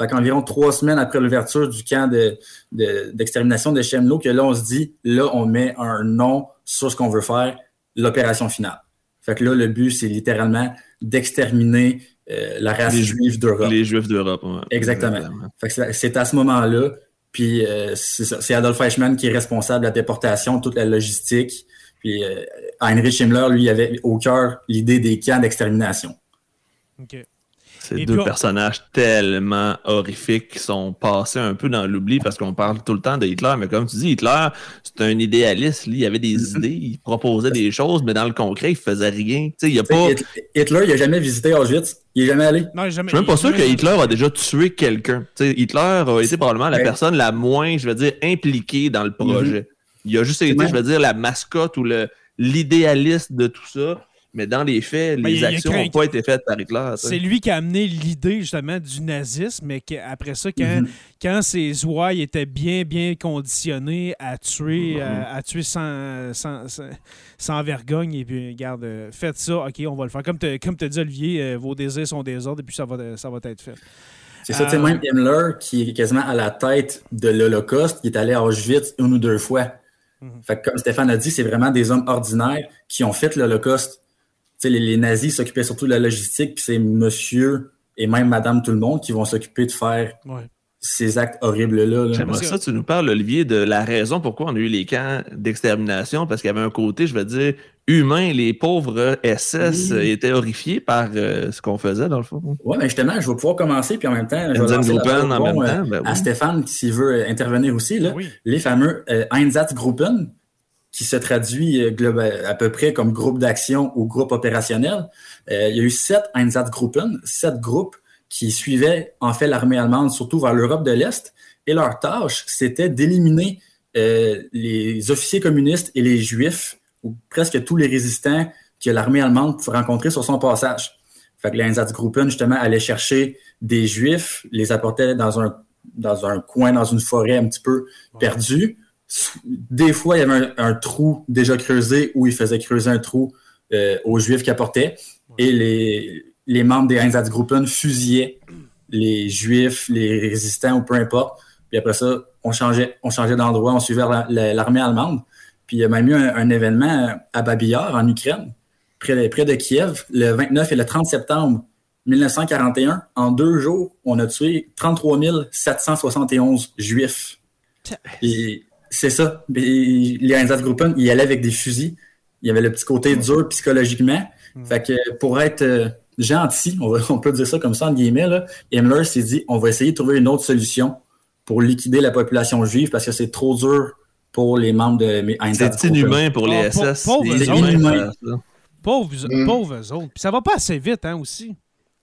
Fait qu'environ trois semaines après l'ouverture du camp de- de- d'extermination de, Chemlo, que là, on se dit, là, on met un nom sur ce qu'on veut faire, l'opération finale. Fait que là, le but, c'est littéralement d'exterminer euh, la race Les- juive d'Europe. Les Juifs d'Europe. ouais. Exactement. Fait que c'est- à ce moment-là, puis euh, c'est Adolf Eichmann qui est responsable de la déportation, toute la logistique. Puis euh, Heinrich Himmler, lui, avait au cœur l'idée des camps d'extermination. OK. C'est deux personnages tellement horrifiques qui sont passés un peu dans l'oubli parce qu'on parle tout le temps de Hitler, mais comme tu dis, Hitler, c'est un idéaliste. il avait des mm-hmm. idées, il proposait des choses, mais dans le concret, il faisait rien. il a pas... Hitler, il a jamais visité Auschwitz. Il est jamais allé. Non, jamais, je suis même pas sûr que Hitler a déjà tué quelqu'un. Hitler a été probablement la personne la moins, je veux dire, impliquée dans le projet. Mm-hmm. Il a juste été, je veux dire, la mascotte ou l'idéaliste de tout ça. Mais dans les faits, les actions n'ont pas été faites par Hitler. C'est lui qui a amené l'idée justement du nazisme, mais après ça, quand, mhm. quand ses ouailles étaient bien, bien conditionnées à tuer, mhm. euh, à, tuer sans, sans, vergogne, et puis, regarde, euh, faites ça, ok, on va le faire. Comme tu comme as dit, Olivier, euh, vos désirs sont des ordres, et puis ça va, ça va être fait. C'est ça, c'est même Himmler, qui est quasiment à la tête de l'Holocauste, qui est allé à Auschwitz une ou deux fois. Mhm. Fait comme Stéphane a dit, c'est vraiment des hommes ordinaires qui ont fait l'Holocauste les, nazis s'occupaient surtout de la logistique, puis c'est monsieur et même madame tout le monde qui vont s'occuper de faire ces actes horribles-là. J'aimerais ça, tu nous parles, Olivier, de la raison pourquoi on a eu les camps d'extermination, parce qu'il y avait un côté, je veux dire, humain. Les pauvres SS étaient horrifiés par euh, ce qu'on faisait, dans le fond. Oui, mais justement, je vais pouvoir commencer, puis en même temps, je vais lancer la en même temps, euh, ben à Stéphane, s'il veut intervenir aussi, là, les fameux euh, Einsatzgruppen, qui se traduit euh, à peu près comme groupe d'action ou groupe opérationnel. Euh, il y a eu sept Einsatzgruppen, sept groupes qui suivaient en fait l'armée allemande, surtout vers l'Europe de l'Est. Et leur tâche, c'était d'éliminer euh, les officiers communistes et les juifs, ou presque tous les résistants que l'armée allemande pouvait rencontrer sur son passage. Fait que les Einsatzgruppen, justement, allaient chercher des juifs, les apportaient dans un, dans un coin, dans une forêt un petit peu perdue, des fois, il y avait un, trou déjà creusé où il faisait creuser un trou euh, aux Juifs qui apportaient. Et les, les membres des Einsatzgruppen fusillaient les Juifs, les résistants ou peu importe. Puis après ça, on changeait, on changeait d'endroit, on suivait l'armée allemande. Puis il y a même eu un, événement à Babillard, en Ukraine, près de, près de Kiev, le 29 et le 30 septembre 1941. En deux jours, on a tué 33 771 Juifs. Et c'est ça. Les Einsatzgruppen, ils allaient avec des fusils. Il y avait le petit côté dur psychologiquement. Mm. Fait que pour être euh, gentil, on, peut dire ça comme ça en guillemets, là, Himmler s'est dit on va essayer de trouver une autre solution pour liquider la population juive parce que c'est trop dur pour les membres de Einsatzgruppen. C'est inhumain pour les SS. Pauvres inhumains. Pauvres autres. Puis ça va pas assez vite, hein, aussi.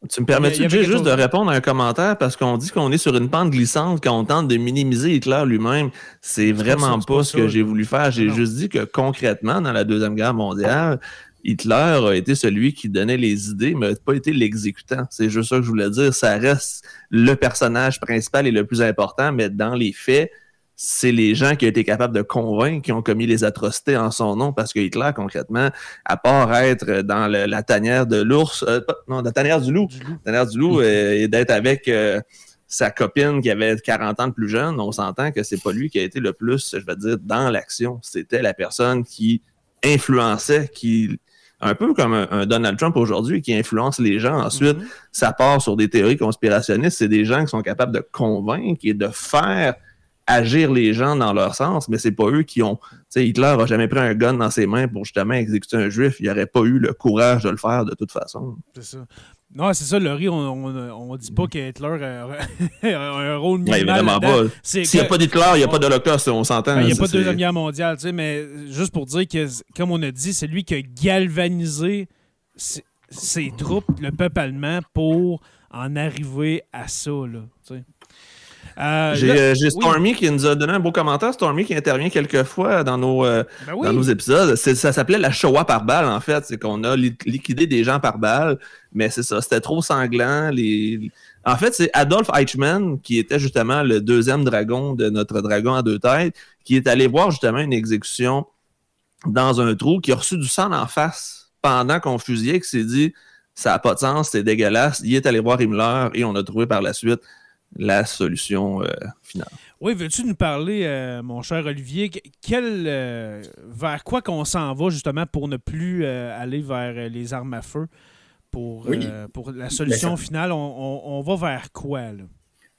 Tu me permets-tu juste de répondre à un commentaire? Parce qu'on dit qu'on est sur une pente glissante quand on tente de minimiser Hitler lui-même. C'est vraiment pas, ce que j'ai voulu faire. J'ai juste dit que concrètement, dans la Deuxième Guerre mondiale, Hitler a été celui qui donnait les idées, mais n'a pas été l'exécutant. C'est juste ça que je voulais dire. Ça reste le personnage principal et le plus important, mais dans les faits, c'est les gens qui ont été capables de convaincre qui ont commis les atrocités en son nom, parce que Hitler, concrètement, à part être dans la tanière de l'ours, euh, non, la tanière du loup, la tanière du loup, euh, et d'être avec euh, sa copine qui avait 40 ans de plus jeune, on s'entend que c'est pas lui qui a été le plus, je vais dire, dans l'action. C'était la personne qui influençait, qui un peu comme un, Donald Trump aujourd'hui qui influence les gens. Ensuite, mm-hmm. ça part sur des théories conspirationnistes. C'est des gens qui sont capables de convaincre et de faire agir les gens dans leur sens, mais c'est pas eux qui ont. Hitler a jamais pris un gun dans ses mains pour justement exécuter un juif. Il n'aurait pas eu le courage de le faire de toute façon. C'est ça. Non, c'est ça, Laurie, on, ne dit pas qu'Hitler a, un rôle minimal. évidemment pas. S'il n'y a pas d'Hitler, il n'y a pas d'Holocauste, on s'entend. Ben, il n'y a pas de Deuxième Guerre mondiale, tu sais, mais juste pour dire que, comme on a dit, c'est lui qui a galvanisé ses, troupes, le peuple allemand, pour en arriver à ça, là. Euh, euh, j'ai Stormy qui nous a donné un beau commentaire. Stormy qui intervient quelques fois dans nos, euh, ben dans nos épisodes. Ça s'appelait la Shoah par balle, en fait. C'est qu'on a liquidé des gens par balle, mais c'est ça, c'était trop sanglant. Les... En fait, c'est Adolf Eichmann, qui était justement le deuxième dragon de notre dragon à deux têtes, qui est allé voir justement une exécution dans un trou, qui a reçu du sang en face pendant qu'on fusillait, qui s'est dit ça n'a pas de sens, c'est dégueulasse. Il est allé voir Himmler et on a trouvé par la suite la solution euh, finale. Oui, veux-tu nous parler, euh, mon cher Olivier, quel, euh, vers quoi qu'on s'en va justement pour ne plus aller vers les armes à feu? Pour, pour la solution finale, on, va vers quoi? Là?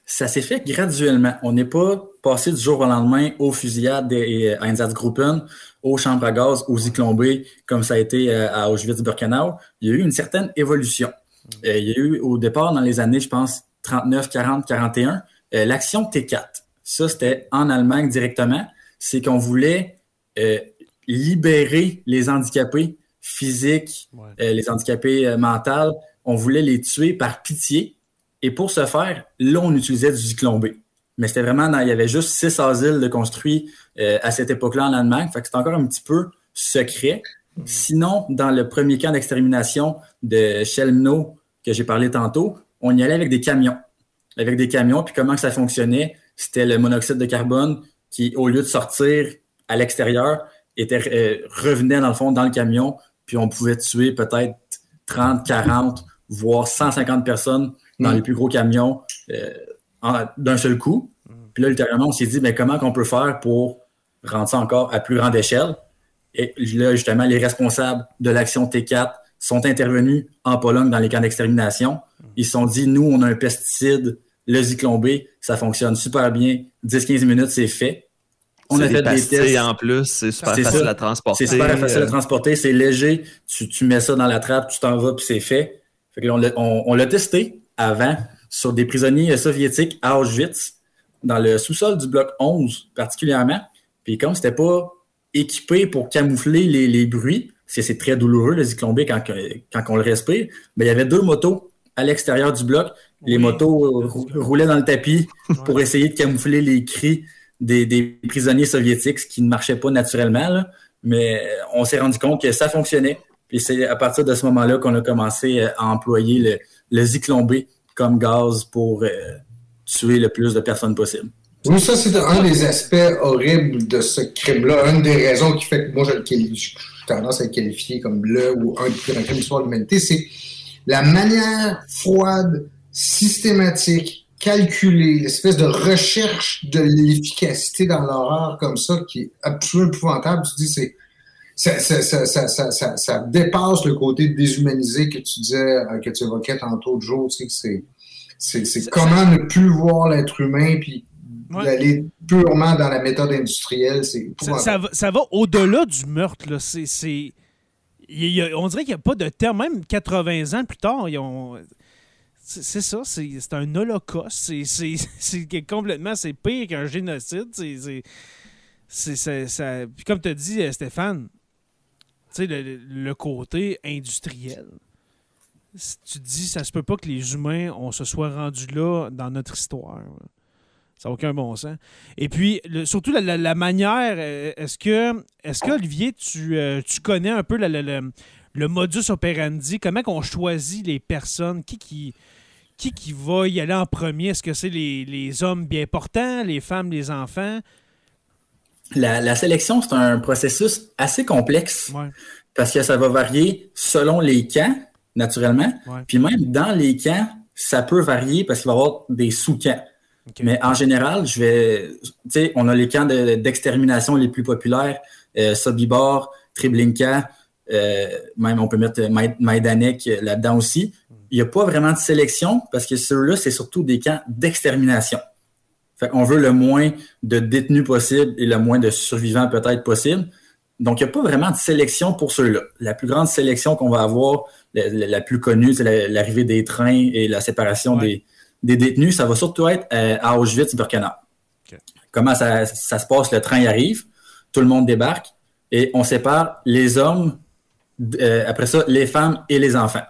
Ça s'est fait graduellement. On n'est pas passé du jour au lendemain aux fusillades des Einsatzgruppen, aux chambres à gaz, aux Zyklon comme ça a été à Auschwitz-Birkenau. Il y a eu une certaine évolution. il y a eu au départ, dans les années, je pense, 39, 40, 41, l'action T4. Ça, c'était en Allemagne directement. C'est qu'on voulait libérer les handicapés physiques, les handicapés mentaux. On voulait les tuer par pitié. Et pour ce faire, là, on utilisait du zyklon B. Mais c'était vraiment, il y avait juste six asiles de construits à cette époque-là en Allemagne. Fait que c'était encore un petit peu secret. Sinon, dans le premier camp d'extermination de Chelmno que j'ai parlé tantôt, on y allait avec des camions. Avec des camions, puis comment ça fonctionnait? C'était le monoxyde de carbone qui, au lieu de sortir à l'extérieur, était euh, revenait dans le fond dans le camion, puis on pouvait tuer peut-être 30, 40, voire 150 personnes dans mm. les plus gros camions euh, d'un seul coup. Puis là, ultérieurement, on s'est dit, mais comment qu'on peut faire pour rendre ça encore à plus grande échelle? Et là, justement, les responsables de l'action T4 sont intervenus en Pologne dans les camps d'extermination. Ils se sont dit, nous, on a un pesticide, le Zyklon B, ça fonctionne super bien. 10-15 minutes, c'est fait. On a fait des tests. en plus, c'est super facile à transporter. C'est super facile à transporter, c'est léger. Tu, mets ça dans la trappe, tu t'en vas, puis c'est fait. fait on l'a testé avant sur des prisonniers soviétiques à Auschwitz, dans le sous-sol du bloc 11 particulièrement. Puis comme c'était pas équipé pour camoufler les, bruits, parce c'est très douloureux le zyklon quand, quand on le respire, mais il y avait deux motos à l'extérieur du bloc. Les motos roulaient dans le tapis pour essayer de camoufler les cris des, prisonniers soviétiques, ce qui ne marchait pas naturellement. Mais on s'est rendu compte que ça fonctionnait. Puis c'est à partir de ce moment-là qu'on a commencé à employer le, le Zyklon B comme gaz pour euh, tuer le plus de personnes possible. Oui, ça, c'est un des aspects horribles de ce crime-là. Une des raisons qui fait que moi, je j'ai tendance à le qualifier comme le ou un des crimes de l'histoire de l'humanité, c'est la manière froide, systématique, calculée, l'espèce de recherche de l'efficacité dans l'horreur comme ça qui est absolument épouvantable. Tu dis, c'est ça, ça, ça, ça, ça, dépasse le côté déshumanisé que tu disais, euh, que tu évoquais tantôt, Joe. Tu sais, c'est, comment ne plus voir l'être humain puis d'aller purement dans la méthode industrielle. C'est ça, va, au-delà du meurtre. Là. C'est, on dirait qu'il n'y a pas de terme. Même 80 ans plus tard, ils ont... C'est ça, c'est un holocauste. C'est complètement, c'est pire qu'un génocide. C'est comme tu as dit, euh, Stéphane, le, le côté industriel. Tu dis, ça se peut pas que les humains, on se soit rendus là dans notre histoire. Ça n'a aucun bon sens. Et puis, surtout la, manière, euh, est-ce que, est-ce que Olivier, tu, euh, tu connais un peu le, modus operandi, comment on choisit les personnes, qui qui, qui qui va y aller en premier? Est-ce que c'est les, hommes bien portants, les femmes, les enfants? La, sélection, c'est un processus assez complexe parce que ça va varier selon les camps, naturellement. Puis même dans les camps, ça peut varier parce qu'il va y avoir des sous-camps. Mais en général, je vais. Tu sais, on a les camps d'extermination les plus populaires, euh, Sobibor, Treblinka, euh, même on peut mettre Majdanek là-dedans aussi. Il n'y a pas vraiment de sélection parce que ceux-là, c'est surtout des camps d'extermination. Fait qu'on veut le moins de détenus possible et le moins de survivants peut-être possible. Donc, il n'y a pas vraiment de sélection pour ceux-là. La plus grande sélection qu'on va avoir, la, plus connue, c'est l'arrivée des trains et la séparation des, des détenus, ça va surtout être euh, à Auschwitz-Birkenau. Comment ça, se passe? Le train arrive, tout le monde débarque et on sépare les hommes, euh, après ça, les femmes et les enfants.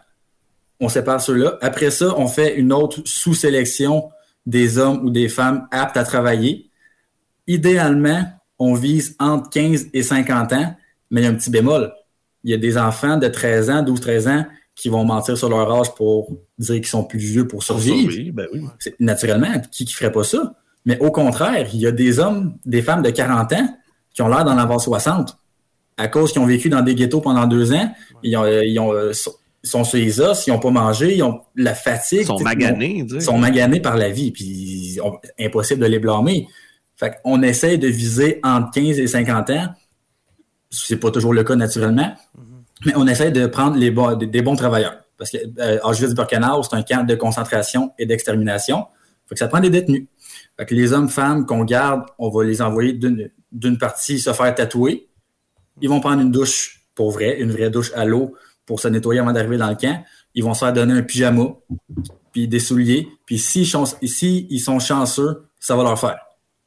On sépare ceux-là. Après ça, on fait une autre sous-sélection des hommes ou des femmes aptes à travailler. Idéalement, on vise entre 15 et 50 ans, mais il y a un petit bémol. Il y a des enfants de 13 ans, 12-13 ans qui vont mentir sur leur âge pour dire qu'ils sont plus vieux pour survivre. Ben naturellement, qui ne ferait pas ça? Mais au contraire, il y a des hommes, des femmes de 40 ans qui ont l'air d'en avoir 60 à cause qu'ils ont vécu dans des ghettos pendant deux ans. Ils, ont, ils, ont, euh, sont sur les os, ils n'ont pas mangé, ils ont la fatigue. Ils sont maganés. Ils sont maganés par la vie, puis impossible de les blâmer. Fait qu'on essaie de viser entre 15 et 50 ans. C'est pas toujours le cas naturellement. Mm-hmm. Mais on essaie de prendre les des bons travailleurs. Parce que euh, Auschwitz-Birkenau, c'est un camp de concentration et d'extermination. Fait que ça prend des détenus. Fait que les hommes, femmes qu'on garde, on va les envoyer d'une partie se faire tatouer. Ils vont prendre une douche pour vrai, une vraie douche à l'eau pour se nettoyer avant d'arriver dans le camp. ils vont se faire donner un pyjama, puis des souliers, puis s'ils sont, si ils sont chanceux, ça va leur faire.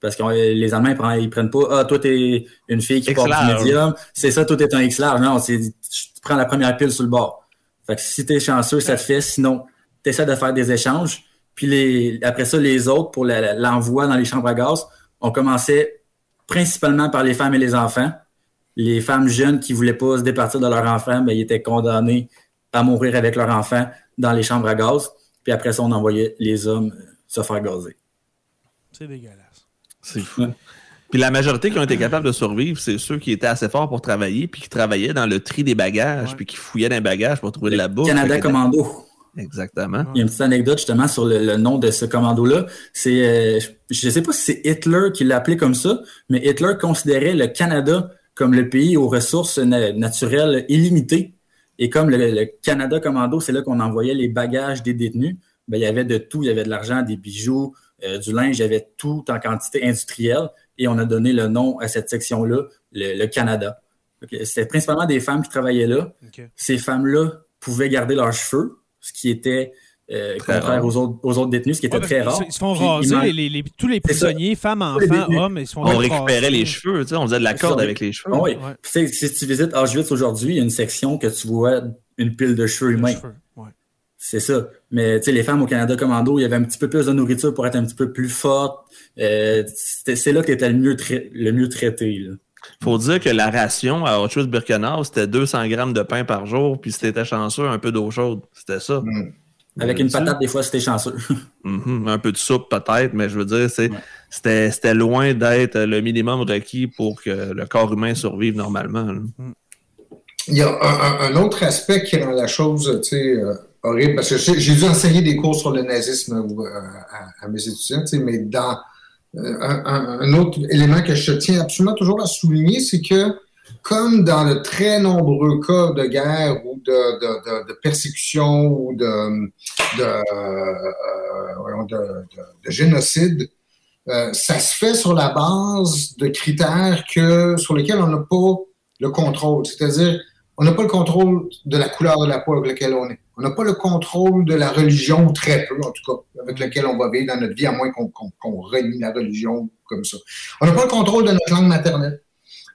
Parce que les Allemands, ils prennent, ils prennent pas, ah, toi, t'es une fille qui porte du médium, c'est ça, toi, t'es un X-large. Non, c'est, tu prends la première pile sur le bord. Fait que si t'es chanceux, ça te fait. Sinon, t'essaies de faire des échanges. Puis les, après ça, les autres, pour l'envoi dans les chambres à gaz, on commençait principalement par les femmes et les enfants. Les femmes jeunes qui voulaient pas se départir de leur enfant, ben, ils étaient condamnés à mourir avec leur enfant dans les chambres à gaz. Puis après ça, on envoyait les hommes se faire gazer. C'est dégueulasse. C'est fou. Puis la majorité qui ont été capables de survivre, c'est ceux qui étaient assez forts pour travailler, puis qui travaillaient dans le tri des bagages, puis qui fouillaient dans les bagages pour trouver de la bouffe. Canada Commando. Exactement. Il y a une petite anecdote justement sur le, nom de ce commando-là. C'est, euh, je ne sais pas si c'est Hitler qui l'a appelé comme ça, mais Hitler considérait le Canada comme le pays aux ressources naturelles illimitées. Et comme le, Canada Commando, c'est là qu'on envoyait les bagages des détenus, ben, il y avait de tout. Il y avait de l'argent, des bijoux, euh, du linge, il y avait tout en quantité industrielle. Et on a donné le nom à cette section-là, le, Canada. C'était principalement des femmes qui travaillaient là. Ces femmes-là pouvaient garder leurs cheveux ce qui était euh, contraire aux autres, aux autres, détenus, ce qui était très rare. Ils se font raser, les, tous les prisonniers, femmes, enfants, hommes, ils se font On récupérait les cheveux, tu sais, on faisait de la corde avec les cheveux. Oui. Si tu visites Auschwitz aujourd'hui, il y a une section que tu vois une pile de cheveux humains. C'est ça. Mais tu sais, les femmes au Canada Commando, il y avait un petit peu plus de nourriture pour être un petit peu plus forte. Euh, c'est là que était le mieux, le mieux traité. Là faut dire que la ration à Auschwitz-Birkenau, c'était 200 grammes de pain par jour, puis si t'étais chanceux, un peu d'eau chaude. C'était ça. Mm. Avec une patate, des fois, c'était chanceux. Mm-hmm. Un peu de soupe, peut-être, mais je veux dire, c'était loin d'être le minimum requis pour que le corps humain survive normalement. Mm. Il y a un, autre aspect qui rend la chose euh, horrible, parce que j'ai dû enseigner des cours sur le nazisme euh, à, à, mes étudiants, mais dans euh, un, autre élément que je tiens absolument toujours à souligner, c'est que comme dans de très nombreux cas de guerre ou de, de, persécution ou de, de, euh, génocide, euh, ça se fait sur la base de critères que, sur lesquels on n'a pas le contrôle. C'est-à-dire, on n'a pas le contrôle de la couleur de la peau avec laquelle on est. On n'a pas le contrôle de la religion, très peu en tout cas, avec laquelle on va vivre dans notre vie, à moins qu'on qu renie la religion comme ça. On n'a pas le contrôle de notre langue maternelle.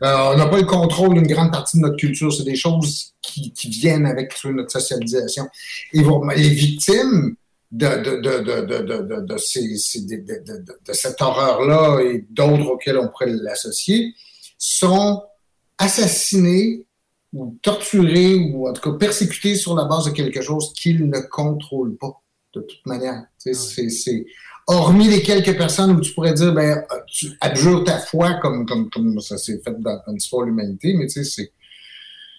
Euh, on n'a pas le contrôle d'une grande partie de notre culture. C'est des choses qui, viennent avec notre socialisation. Et les victimes de, cette horreur-là et d'autres auxquelles on pourrait l'associer sont assassinées ou torturés ou en tout cas persécutés sur la base de quelque chose qu'ils ne contrôlent pas de toute manière. C'est, hormis les quelques personnes où tu pourrais dire, ben, tu abjures ta foi comme, comme, comme ça s'est fait dans, l'histoire de l'humanité, mais tu sais,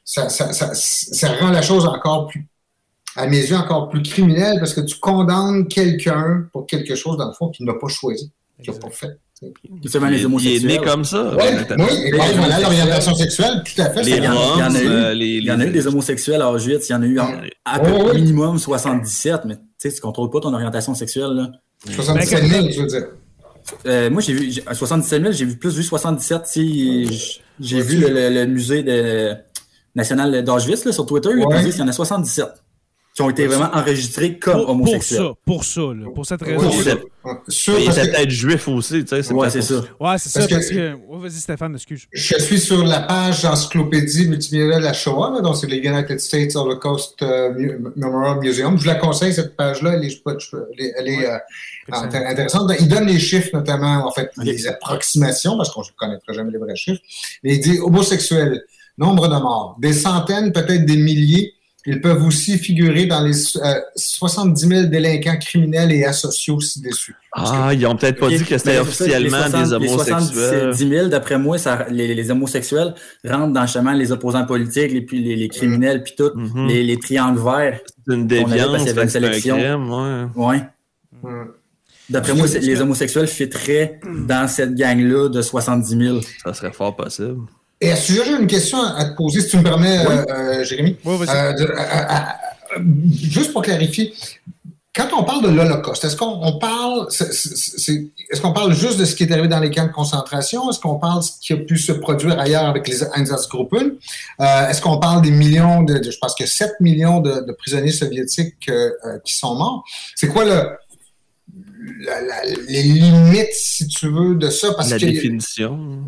ça, ça, ça, ça, rend la chose encore plus, à mes yeux, encore plus criminelle parce que tu condamnes quelqu'un pour quelque chose, dans le fond, qu'il n'a pas choisi, qu'il n'a pas fait. Justement, les homosexuels. Il est né comme ça. oui, voilà l'orientation sexuelle, tout à fait. il, y en a, eu, euh, il y en a eu des homosexuels à Auschwitz, il y en a eu à peu minimum 77, mais tu sais, tu contrôles pas ton orientation sexuelle. Là. 77 000, je veux dire. Euh, moi, j'ai vu, à 77 000, j'ai vu plus vu 77. J'ai vu le, musée de, national d'Auschwitz sur Twitter, il y en a 77 qui ont été vraiment enregistrés comme homosexuels. Pour ça, pour ça, pour cette raison. il était peut-être juif aussi, tu sais. C'est ouais, c'est ça. Ouais, c'est ça. Parce que... vas-y, Stéphane, excuse. Je suis sur la page encyclopédie multimédia de la Shoah, donc c'est le United States Holocaust euh, Memorial Museum. Je vous la conseille, cette page-là, elle est, elle est, euh, intéressante. Il donne les chiffres, notamment, en fait, les approximations, parce qu'on ne connaîtra jamais les vrais chiffres. Mais il dit homosexuels, nombre de morts, des centaines, peut-être des milliers ils peuvent aussi figurer dans les 70 euh, 000 délinquants criminels et asociaux ci-dessus. Ah, ils n'ont peut-être pas dit que c'était officiellement des homosexuels. 70 000, d'après moi, ça, les, homosexuels rentrent dans chemin les opposants politiques, les, les, criminels, puis tout, mm-hmm. les, triangles verts. C'est une déviance, c'est une sélection. ouais. D'après moi, les homosexuels fitteraient dans cette gang-là de 70 000. Ça serait fort possible. Et à ce sujet, j'ai une question à te poser, si tu me permets, euh, euh, Jérémy. Oui, euh, juste pour clarifier, quand on parle de l'Holocauste, est-ce qu'on parle, est-ce qu'on parle juste de ce qui est arrivé dans les camps de concentration? Est-ce qu'on parle de ce qui a pu se produire ailleurs avec les Einsatzgruppen? Euh, est-ce qu'on parle des millions de, je pense que 7 millions de, prisonniers soviétiques euh, euh, qui sont morts? C'est quoi le, les limites, si tu veux, de ça? Parce la définition.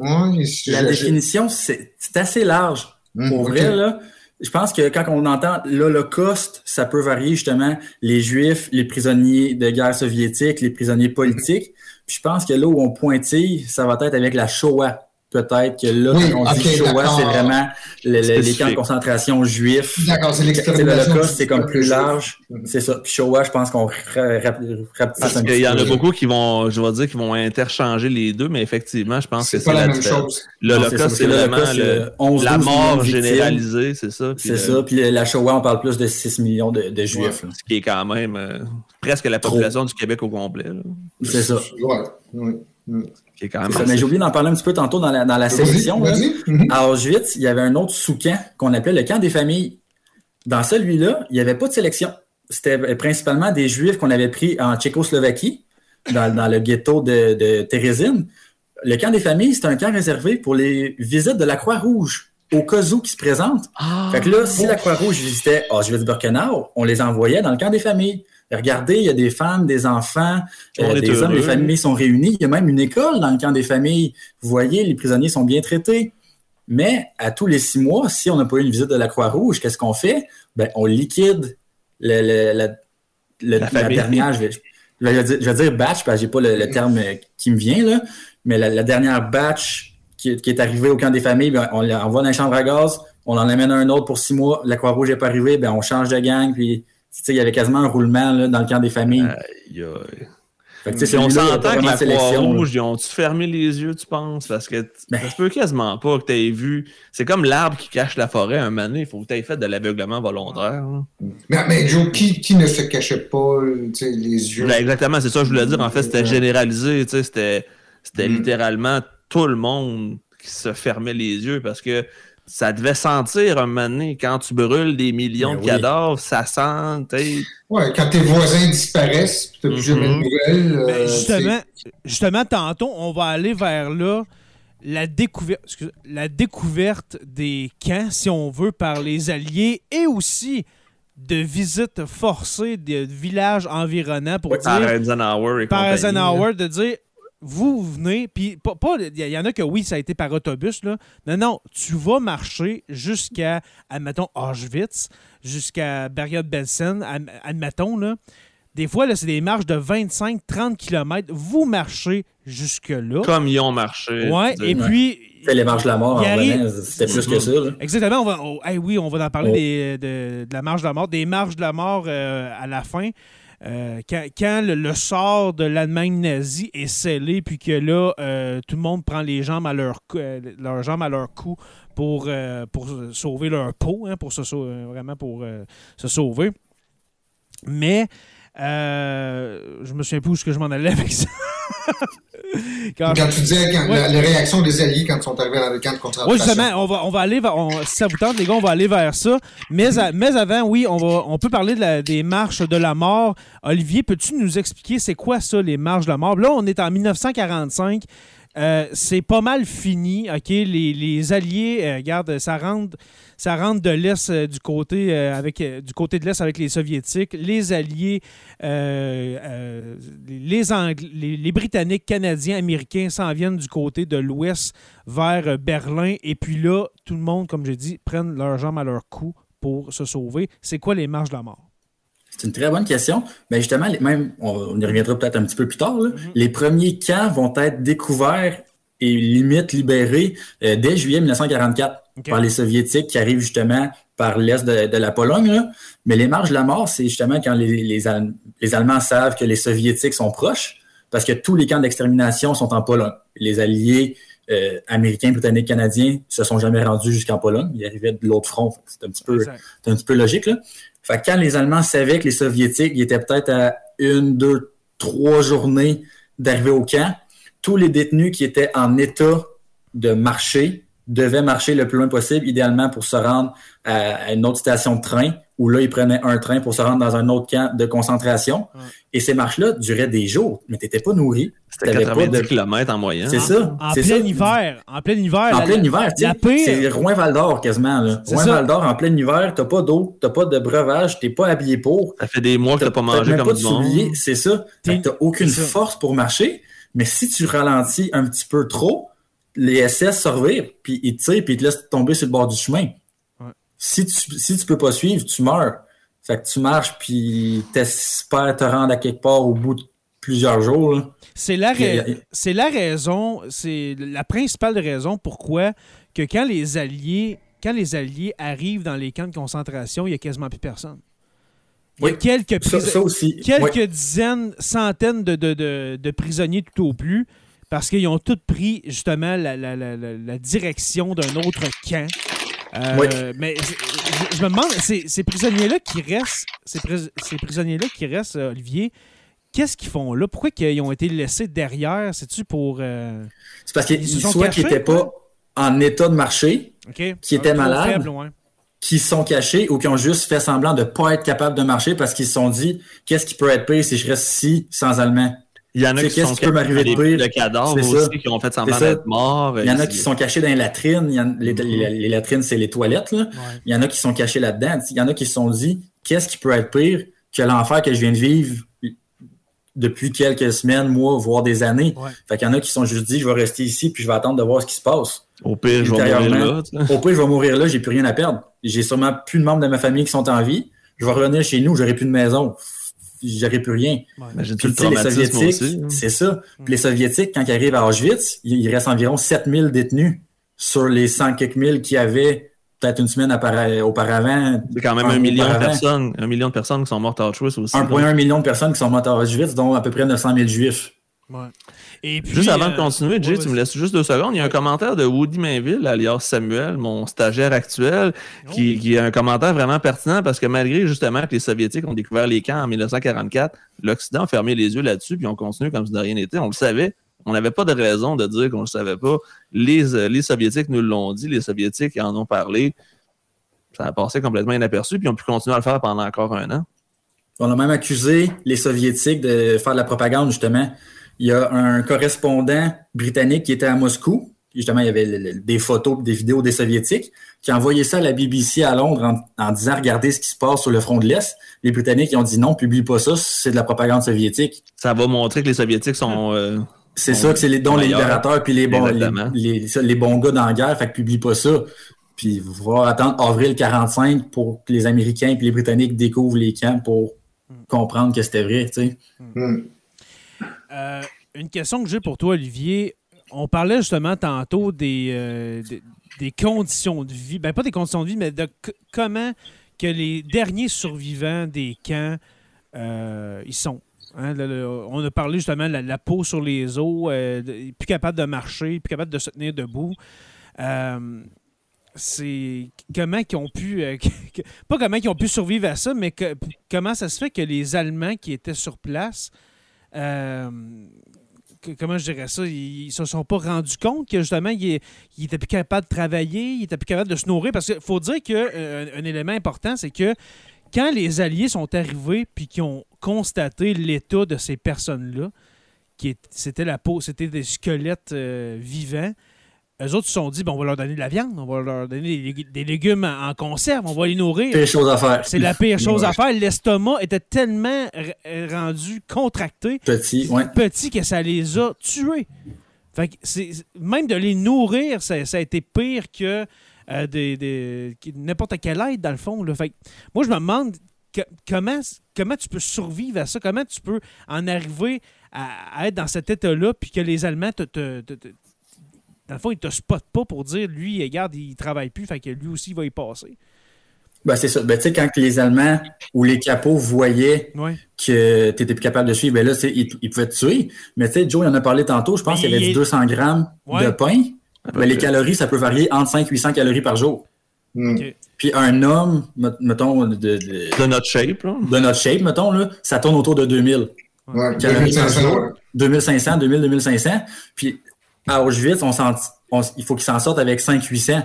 la définition, c'est assez large. Hum, Pour vrai, là, je pense que quand on entend l'Holocauste, ça peut varier justement les Juifs, les prisonniers de guerre soviétique, les prisonniers politiques. je pense que là où on pointille, ça va être avec la Shoah peut-être que là, quand on dit Shoah, c'est vraiment les camps de concentration juifs. D'accord, c'est L'Holocauste, c'est comme plus large. C'est ça. Puis Shoah, je pense qu'on Parce qu'il y en a beaucoup qui vont, je vais dire, qui vont interchanger les deux, mais effectivement, je pense que c'est la, même chose. L'Holocauste, c'est vraiment la mort généralisée, c'est ça. C'est ça. Puis la Shoah, on parle plus de 6 millions de, juifs. Ce qui est quand même euh, presque la population du Québec au complet. C'est ça. Ouais mais j'ai oublié d'en parler un petit peu tantôt dans la, dans la sélection. Mhm. À Auschwitz, il y avait un autre sous-camp qu'on appelait le camp des familles. Dans celui-là, il n'y avait pas de sélection. C'était principalement des Juifs qu'on avait pris en Tchécoslovaquie, dans, le ghetto de, de Térésine. Le camp des familles, c'est un camp réservé pour les visites de la Croix-Rouge au cas où qui se présente. Ah. fait que là, si la Croix-Rouge visitait Auschwitz-Birkenau, on les envoyait dans le camp des familles. Regardez, il y a des femmes, des enfants, euh, des hommes, les familles sont réunies. Il y a même une école dans le camp des familles. Vous voyez, les prisonniers sont bien traités. Mais à tous les six mois, si on n'a pas eu une visite de la Croix-Rouge, qu'est-ce qu'on fait? Ben, on liquide le, la, la, dernière, je vais, je, vais dire, batch, parce que j'ai pas le, terme qui me vient, là, mais la, dernière batch qui, est arrivée au camp des familles, ben, on l'envoie dans la chambre à gaz, on en amène un autre pour six mois, la Croix-Rouge n'est pas arrivée, ben, on change de gang, puis il y avait quasiment un roulement là, dans le camp des familles. Aïe, aïe. on s'entend que la Croix-Rouge, ils ont-tu fermé les yeux, tu penses? Parce que ben. ça se peut quasiment pas que tu aies vu. C'est comme l'arbre qui cache la forêt un moment Il faut que tu aies fait de l'aveuglement volontaire. Mais, mais, Joe, qui, qui, ne se cachait pas les yeux? Ben, exactement, c'est ça que je voulais dire. En fait, c'était généralisé. C'était mm. littéralement tout le monde qui se fermait les yeux parce que ça devait sentir un moment donné, quand tu brûles des millions ben de cadavres, ça sent. Oui, quand tes voisins disparaissent, tu n'as plus jamais de mhm. nouvelles. Euh, ben, justement, justement, tantôt, on va aller vers là. La découverte, la découverte des camps, si on veut, par les Alliés et aussi de visites forcées de villages environnants pour dire. Par Eisenhower et Par Eisenhower, de dire vous venez, puis pas, il y, en a que oui, ça a été par autobus, là. Non, non, tu vas marcher jusqu'à, admettons, Auschwitz, jusqu'à Bergen-Belsen, admettons, là. Des fois, là, c'est des marches de 25-30 km. Vous marchez jusque-là. Comme ils ont marché. Ouais, et puis. C'est les marches de la mort, c'était plus que ça. Exactement. On va, oh, oui, on va en parler de, la marche de la mort, des marches de la mort euh, à la fin. Euh, quand, le, sort de l'Allemagne nazie est scellé, puis que là, euh, tout le monde prend les jambes à leur, euh, leurs jambes à leur cou pour, pour sauver leur peau, hein, pour se, vraiment pour se sauver. Mais je me souviens plus où ce que je m'en allais avec ça. quand, tu disais les réactions des Alliés quand ils sont arrivés dans le camp de concentration. Oui, justement, on va, on va aller vers, si ça vous tente, les gars, on va aller vers ça. Mais, mais avant, oui, on, va, on peut parler de des marches de la mort. Olivier, peux-tu nous expliquer c'est quoi ça, les marches de la mort? Là, on est en 1945. Euh, c'est pas mal fini. OK? Les, Alliés, euh, regarde, ça rentre, de l'Est euh, du côté du côté de l'Est avec les Soviétiques. Les Alliés, les, les, Britanniques, Canadiens, Américains s'en viennent du côté de l'Ouest vers Berlin. Et puis là, tout le monde, comme je dis, prennent leurs jambes à leur cou pour se sauver. C'est quoi les marches de la mort? C'est une très bonne question. Mais justement, même, on, y reviendra peut-être un petit peu plus tard, mm-hmm. les premiers camps vont être découverts et limite libérés euh, dès juillet 1944 par les Soviétiques qui arrivent justement par l'est de, la Pologne. Mais les marches de la mort, c'est justement quand les, les, Allemands savent que les Soviétiques sont proches, parce que tous les camps d'extermination sont en Pologne. Les Alliés euh, américains, britanniques, canadiens se sont jamais rendus jusqu'en Pologne. Ils arrivaient de l'autre front. C'est un petit peu, un petit peu logique. Là. Quand les Allemands savaient que les Soviétiques étaient peut-être à une, deux, trois journées d'arriver au camp, tous les détenus qui étaient en état de marcher devaient marcher le plus loin possible, idéalement pour se rendre à une autre station de train où là, ils prenaient un train pour se rendre dans un autre camp de concentration. Ouais. Et ces marches-là duraient des jours, mais tu n'étais pas nourri. C'était T'avais pas 90 de- km en moyenne. C'est ça. En c'est plein ça. hiver. En plein hiver. En la- plein hiver, la pire- c'est Rouen-Val d'Or quasiment. Rouen-Val d'Or, en plein hiver, t'as pas d'eau, t'as pas de breuvage, t'es pas habillé pour. Ça fait des mois que t'as pas mangé même comme pas du de monde. souliers, c'est ça. T'as aucune force pour marcher, mais si tu ralentis un petit peu trop, les SS se revirent, puis ils te tirent, puis ils te laissent tomber sur le bord du chemin. Si tu si tu peux pas suivre, tu meurs. Fait que tu marches, puis t'espères te rendre à quelque part au bout de plusieurs jours. C'est la, euh, c'est la raison, c'est la principale raison pourquoi que quand les alliés, quand les alliés arrivent dans les camps de concentration, il y a quasiment plus personne. Il y a Oui. quelques, Ça, pris- ça aussi. quelques dizaines, centaines de, de- de- de prisonniers tout au plus, parce qu'ils ont tous pris justement la- la- la- la direction d'un autre camp. Euh, Oui. Mais je, me demande, ces, ces prisonniers-là qui restent, ces, pris- ces prisonniers-là qui restent, euh, Olivier, qu'est-ce qu'ils font là? Pourquoi ils ont été laissés derrière? C'est-tu pour. euh, C'est parce qu'ils sont soit qu'ils cachés, n'étaient pas en état de marcher, OK? Qui étaient trop malades? faible, ouais. qui se sont cachés ou qui ont juste fait semblant de pas être capables de marcher parce qu'ils se sont dit qu'est-ce qui peut être pire si je reste ici sans allemand. Il y en a qui sont qui peut m'arriver de des- pire? de cadavres C'est ça. qui ont fait semblant d'être morts. Il y en a Euh, qui sont cachés dans les latrines. Il y en- les, les- les latrines, c'est les toilettes. Là. Ouais. Il y en a qui sont cachés là-dedans. Il y en a qui se sont dit qu'est-ce qui peut être pire que l'enfer que je viens de vivre depuis quelques semaines, mois, voire des années? Ouais. Fait qu'il y en a qui se sont juste dit je vais rester ici puis je vais attendre de voir ce qui se passe. Au pire, je vais mourir là. Au pire, je vais mourir là, j'ai plus rien à perdre. J'ai sûrement plus de membres de ma famille qui sont en vie. Je vais revenir chez nous, j'aurai plus de maison. J'aurai plus rien. Ouais. Puis, le les Soviétiques, hein. c'est ça. Puis les Soviétiques, quand ils arrivent à Auschwitz, il il reste environ 7000 détenus sur les 100 quelques mille qu'il y avait peut-être une semaine auparavant. C'est quand même Un un million de personnes, un million de personnes qui sont mortes à Auschwitz aussi. là. 1,1 million de personnes qui sont mortes à Auschwitz, dont à peu près 900 000 juifs. Ouais. Et puis, Juste avant euh, de continuer, Jay, ouais, tu me laisses juste deux secondes. Il y a un commentaire de Woody Mainville, alias Samuel, mon stagiaire actuel, qui, Oh. qui a un commentaire vraiment pertinent parce que malgré justement que les Soviétiques ont découvert les camps en 1944, l'Occident a fermé les yeux là-dessus, puis on continue comme si de rien n'était. On le savait. On n'avait pas de raison de dire qu'on ne le savait pas. Les, euh, les Soviétiques nous l'ont dit, les Soviétiques en ont parlé. Ça a passé complètement inaperçu, puis ils ont pu continuer à le faire pendant encore un an. On a même accusé les Soviétiques de faire de la propagande, justement. Il y a un correspondant britannique qui était à Moscou. Justement, il y avait le- le- des photos, des vidéos des Soviétiques, qui a envoyé ça à la BBC à Londres en, en disant Regardez ce qui se passe sur le front de l'Est. Les Britanniques ils ont dit non, publie pas ça, c'est de la propagande soviétique. Ça va montrer que les Soviétiques sont. euh, C'est ça que c'est les dons les libérateurs puis les bons les, les, bons gars dans la guerre, fait que publie pas ça. Puis va attendre avril 45 pour que les Américains et les Britanniques découvrent les camps pour comprendre que c'était vrai, tu sais. Hmm. Euh, une question que j'ai pour toi, Olivier. On parlait justement tantôt des, euh, des, des conditions de vie. Ben, pas des conditions de vie, mais de comment que les derniers survivants des camps, euh, sont. Hein, on a parlé justement de la, peau sur les os, euh, plus capable de marcher, plus capable de se tenir debout. C'est comment qu'ils ont pu pas comment ils ont pu survivre à ça mais comment ça se fait que les Allemands qui étaient sur place que- comment je dirais ça? Ils, ils se sont pas rendus compte que justement ils, étaient plus capables de travailler ils étaient plus capables de se nourrir. Parce qu'il faut dire que euh, un, élément important c'est que quand les Alliés sont arrivés puis qu'ils ont constaté l'état de ces personnes-là, qui c'était la peau, c'était des squelettes euh, vivants, eux autres se sont dit, bon, on va leur donner de la viande, on va leur donner des, lég- des légumes en, conserve, on va les nourrir. Pire chose à faire. C'est la pire chose à faire. L'estomac était tellement r- rendu contracté, Petit, ouais. petit, que ça les a tués. Fait que c'est- c'est- même de les nourrir, ça, ça a été pire que euh, des- des- n'importe quelle aide, dans le fond. Là. Fait que moi, je me demande que- comment, comment tu peux survivre à ça, comment tu peux en arriver à, à être dans cet état-là, puis que les Allemands te, te- te- te- dans le fond, ils te spotent pas pour dire, lui, regarde, il travaille plus, fait que lui aussi, il va y passer. Ben, c'est ça. Ben, tu sais, quand les Allemands ou les capots voyaient Ouais. que tu n'étais plus capable de suivre, ben là, ils, ils pouvaient te tuer. Mais tu sais, Joe, il en a parlé tantôt, je pense qu'il y avait il- dit 200 grammes Ouais. de pain. Ben, les calories, ça peut varier entre 5 et 800 calories par jour. Hmm. Puis un homme, met- mettons, de, de, de notre shape. Là. de notre shape, mettons, là, ça tourne autour de 2000. Ouais, Calories par 2500, jour. ouais. 2500, 2000, 2500. Puis à Auschwitz, on s'en- on- il faut qu'ils s'en sortent avec 5 800.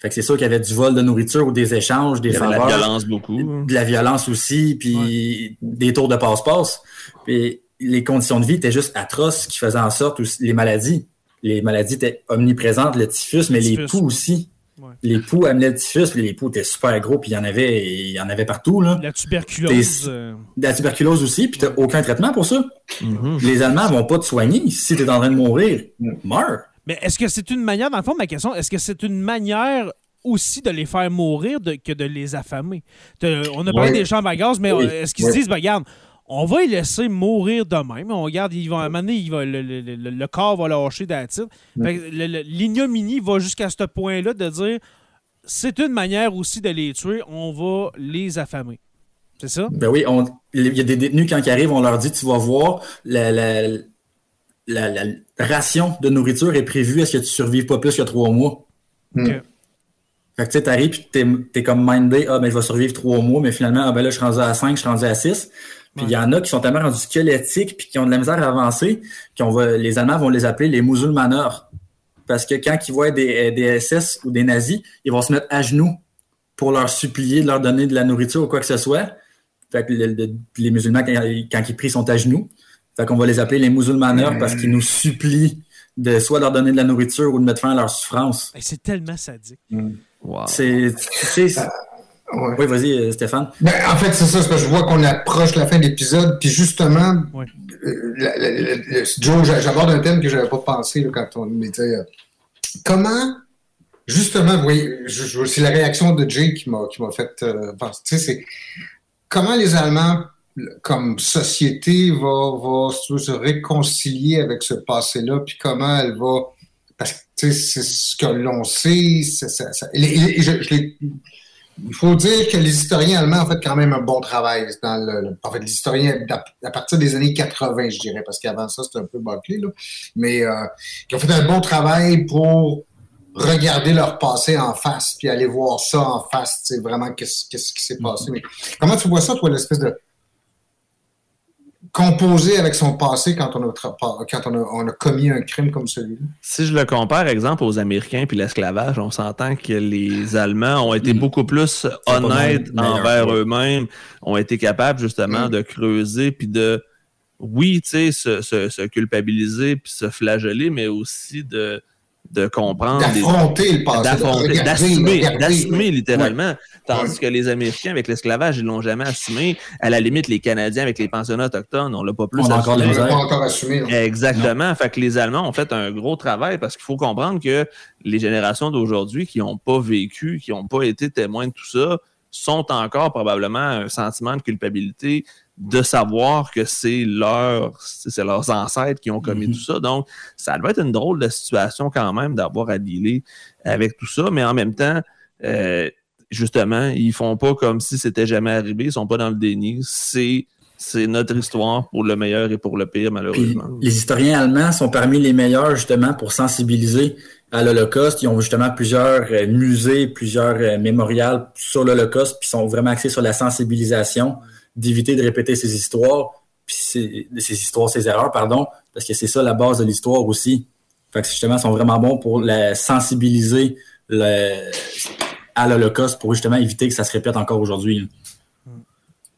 Fait que c'est sûr qu'il y avait du vol de nourriture ou des échanges, des Il y avait de la faveurs. violence beaucoup. De la violence aussi, puis des tours de passe-passe. Puis les conditions de vie étaient juste atroces, ce qui faisait en sorte aussi les maladies. Les maladies étaient omniprésentes, le typhus, mais les Typhus. poux aussi. Ouais. Les poux amenaient le typhus, puis les poux étaient super gros, puis il y en avait, il y en avait partout, là. La tuberculose. Des- euh, De la tuberculose aussi, puis t'as aucun traitement pour ça. Mhm. Les Allemands vont pas te soigner. Si t'es en train de mourir, meurs. Mais est-ce que c'est une manière, dans le fond, ma question, est-ce que c'est une manière aussi de les faire mourir de- que de les affamer? De- on a parlé Oui. des chambres à gaz, mais Oui. est-ce qu'ils Oui. se disent, ben, regarde, on va les laisser mourir de même. On regarde, ils vont, à un moment donné, il va- le, le- le- le corps va lâcher d'attitude. L'ignominie va jusqu'à ce point-là de dire, c'est une manière aussi de les tuer, on va les affamer. C'est ça? Ben oui, on- il y a des détenus, quand ils arrivent, on leur dit, tu vas voir, la, la- la- la ration de nourriture est prévue à ce que tu survives pas plus que trois mois? Hmm. Ok. Fait que tu sais, t'arrives puis t'es, t'es comme mindé, ah ben je vais survivre trois mois, mais finalement, ah ben là, je suis rendu à cinq, je suis rendu à six. Puis il y en a qui sont tellement rendus squelettiques puis qui ont de la misère à avancer, qu'on va, les Allemands vont les appeler les musulmaneurs. Parce que quand ils voient des, des SS ou des nazis, ils vont se mettre à genoux pour leur supplier de leur donner de la nourriture ou quoi que ce soit. Fait que le- le- les musulmans, quand, quand ils prient, sont à genoux. Fait qu'on va les appeler les musulmaneurs parce qu'ils nous supplient de soit leur donner de la nourriture ou de mettre fin à leur souffrance. Hey, c'est tellement sadique. Wow. C'est, tu sais, c'est- Ouais. oui, vas-y, euh, Stéphane. Ben, en fait, c'est ça, c'est parce que je vois qu'on approche la fin de l'épisode, puis justement, Ouais. euh, la- la- la- la- Joe, j'a- j'aborde un thème que j'avais pas pensé là, quand on était. euh, comment, justement, vous voyez, je- je- c'est la réaction de Jay qui m'a qui m'a fait euh, penser. Tu sais, c'est comment les Allemands, comme société, tu veux, se réconcilier avec ce passé-là, puis comment elle va. Parce que tu sais, c'est ce que l'on sait. ça- ça- ça- et- et- et je- je l'ai- il faut dire que les historiens allemands ont fait quand même un bon travail. Dans le, en fait, les historiens à partir des années 80, je dirais, parce qu'avant ça, c'était un peu bâclé, là. Mais euh, qui ont fait un bon travail pour regarder leur passé en face, puis aller voir ça en face, tu sais, vraiment qu'est-ce qu'est-ce qui s'est passé. Mais comment tu vois ça, toi, l'espèce de composer avec son passé quand on a, tra- quand on a, on a commis un crime comme celui-là? Si je le compare, exemple, aux Américains puis l'esclavage, on s'entend que les Allemands ont été Mm. beaucoup plus honnêtes envers eux-mêmes, ont été capables justement Mm. de creuser puis de, oui, tu sais, se, se- se culpabiliser puis se flageller, mais aussi de, de comprendre. D'affronter le passé. d'assumer, d'assumer littéralement. Tandis Ouais. que les Américains, avec l'esclavage, ils l'ont jamais assumé. À la limite, les Canadiens, avec les pensionnats autochtones, on l'a pas plus On encore assumé. On pas encore assumé. non. Exactement. Fait que les Allemands ont fait un gros travail parce qu'il faut comprendre que les générations d'aujourd'hui qui n'ont pas vécu, qui n'ont pas été témoins de tout ça, sont encore probablement un sentiment de culpabilité de savoir que c'est leur, c'est leurs ancêtres qui ont commis Mhm. tout ça. Donc, ça doit être une drôle de situation quand même d'avoir à dealer avec tout ça, mais en même temps, euh, justement, ils font pas comme si c'était jamais arrivé, ils sont pas dans le déni. C'est c'est notre histoire pour le meilleur et pour le pire, Puis, malheureusement. les historiens allemands sont parmi les meilleurs justement pour sensibiliser à l'Holocauste. Ils ont justement plusieurs euh, musées, plusieurs euh, mémorials sur l'Holocauste, puis sont vraiment axés sur la sensibilisation, d'éviter de répéter ces histoires, puis ces, ces histoires, ces erreurs, pardon, parce que c'est ça la base de l'histoire aussi. Fait que justement, ils sont vraiment bons pour la sensibiliser le- à l'Holocauste pour justement éviter que ça se répète encore aujourd'hui.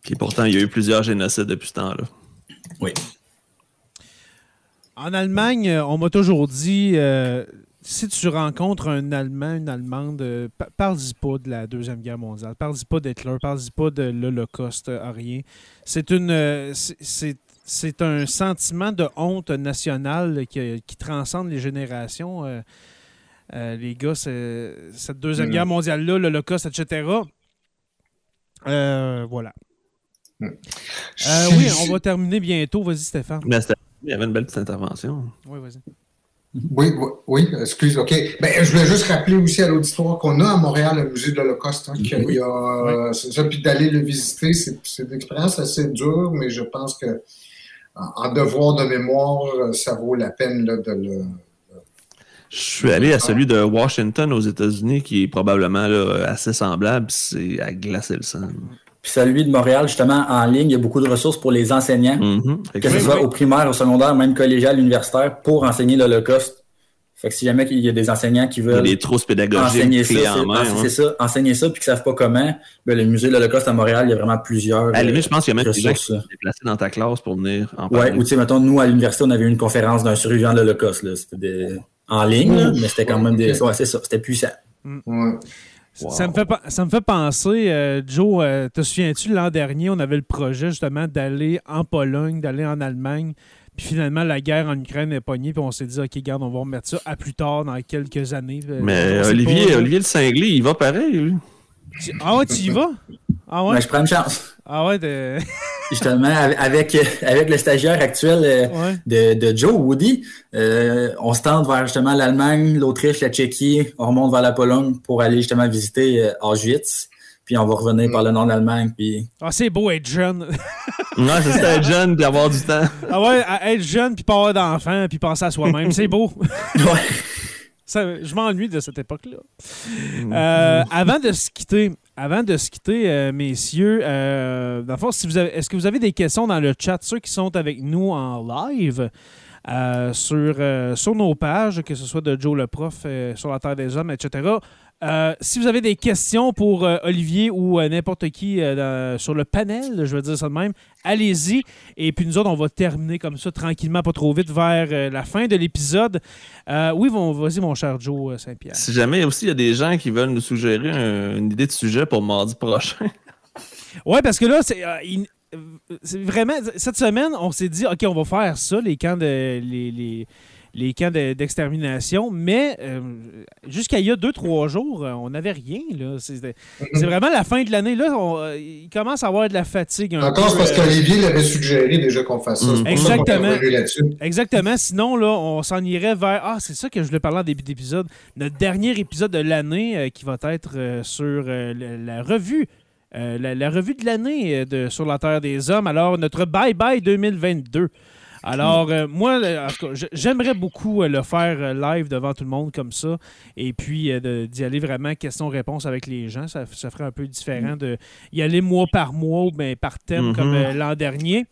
Puis pourtant, il y a eu plusieurs génocides depuis ce temps-là. Oui. En Allemagne, on m'a toujours dit euh, si tu rencontres un Allemand, une Allemande, euh, pa- parle-y pas de la Deuxième Guerre mondiale, parle-y pas d'Hitler, parle-y pas de l'Holocauste, euh, à rien. C'est une. euh, c'est- c'est. C'est un sentiment de honte nationale qui, qui transcende les générations. euh, euh, les gars, c'est- cette Deuxième Mm. Guerre mondiale-là, l'Holocauste, etc. Euh, voilà. Mm. Euh, oui, on va terminer bientôt. Vas-y, Stéphane. Mais c'était- il y avait une belle petite intervention. Oui, vas-y. Oui, oui, oui, excuse, OK. Ben, je voulais juste rappeler aussi à l'auditoire qu'on a à Montréal le musée de l'Holocauste. Hein, euh, c'est ça, puis d'aller le visiter, c'est, une expérience assez dure, mais je pense que en, devoir de mémoire, ça vaut la peine là, de le. Je suis allé à celui de Washington aux États-Unis, qui est probablement là, assez semblable. C'est à glacer le sang. Puis celui de Montréal, justement, en ligne, il y a beaucoup de ressources pour les enseignants. Mhm. Que ce soit oui. au primaire, au secondaire, même collégial, universitaire, pour enseigner l'Holocauste. Fait que si jamais il y a des enseignants qui Il y a veulent des trousses pédagogiques enseigner ça, clés c'est en main. c'est ouais. ça, enseigner ça, puis qu'ils savent pas comment, ben, le musée de l'Holocauste à Montréal, il y a vraiment plusieurs. À la euh, limite, je pense qu'il y a même des gens qui déplacés dans ta classe pour venir en Ouais, parler. ou tu sais, mettons, nous, à l'université, on avait eu une conférence d'un survivant de l'Holocauste, là. C'était des- en ligne, là, mais c'était quand même des. Ouais, c'est ça, c'était puissant. Ouais. Ça, me fait, ça me fait penser, euh, Joe, euh, te souviens-tu, l'an dernier, on avait le projet justement d'aller en Pologne, d'aller en Allemagne. Puis finalement, la guerre en Ukraine est pognée. Puis on s'est dit, OK, garde, on va remettre ça à plus tard, dans quelques années. Euh, Mais Olivier, pas. Olivier le cinglé, il va pareil. lui. Tu- Ah ouais, tu y vas? Ah ouais? Mais je prends une chance. Ah ouais, de... Justement, avec, avec le stagiaire actuel euh, ouais. de, de Joe, Woody, euh, on se tente vers justement l'Allemagne, l'Autriche, la Tchéquie, on remonte vers la Pologne pour aller justement visiter euh, Auschwitz, puis on va revenir par le nord de l'Allemagne, puis Ah, c'est beau être jeune. Ouais, c'est ça, être jeune et avoir du temps. ah ouais, être jeune, puis pas avoir d'enfants, puis penser à soi-même. c'est beau. ouais. Ça, je m'ennuie de cette époque-là. Euh, avant de se quitter, avant de se quitter, euh, messieurs, euh, si est-ce que vous avez des questions dans le chat, ceux qui sont avec nous en live sur, sur nos pages, que ce soit de Joe le prof, sur la Terre des Hommes, etc. Euh, si vous avez des questions pour euh, Olivier ou euh, n'importe qui dans- sur le panel, je veux dire ça de même, allez-y. Et puis nous autres, on va terminer comme ça tranquillement, pas trop vite, vers la fin de l'épisode. Oui, bon, vas-y, mon cher Joe Saint-Pierre. Si jamais aussi il y a des gens qui veulent nous suggérer un- une idée de sujet pour mardi prochain. Ouais, parce que là, c'est il- vraiment. Cette semaine, on s'est dit, OK, on va faire ça, les camps de. Les, les, les camps de- d'extermination, mais euh, jusqu'à il y a deux, trois jours, euh, on n'avait rien. là. C'est vraiment la fin de l'année. Là, on, euh, il commence à avoir de la fatigue. un Encore, c'est parce qu'Olivier l'avait suggéré déjà qu'on fasse ça. Exactement. Exactement. Sinon, là, on s'en irait vers. Ah, c'est ça que je voulais parler en début d'épisode. Notre dernier épisode de l'année euh, qui va être euh, sur la revue. euh, la, la revue de l'année euh, de Sur la Terre des Hommes. Alors, notre Bye Bye 2022. Alors, euh, moi, j'aimerais beaucoup euh, le faire euh, live devant tout le monde comme ça. Et puis, d'y aller vraiment question-réponse avec les gens. Ça, ça ferait un peu différent de y aller mois par mois ou bien par thème comme euh, l'an dernier.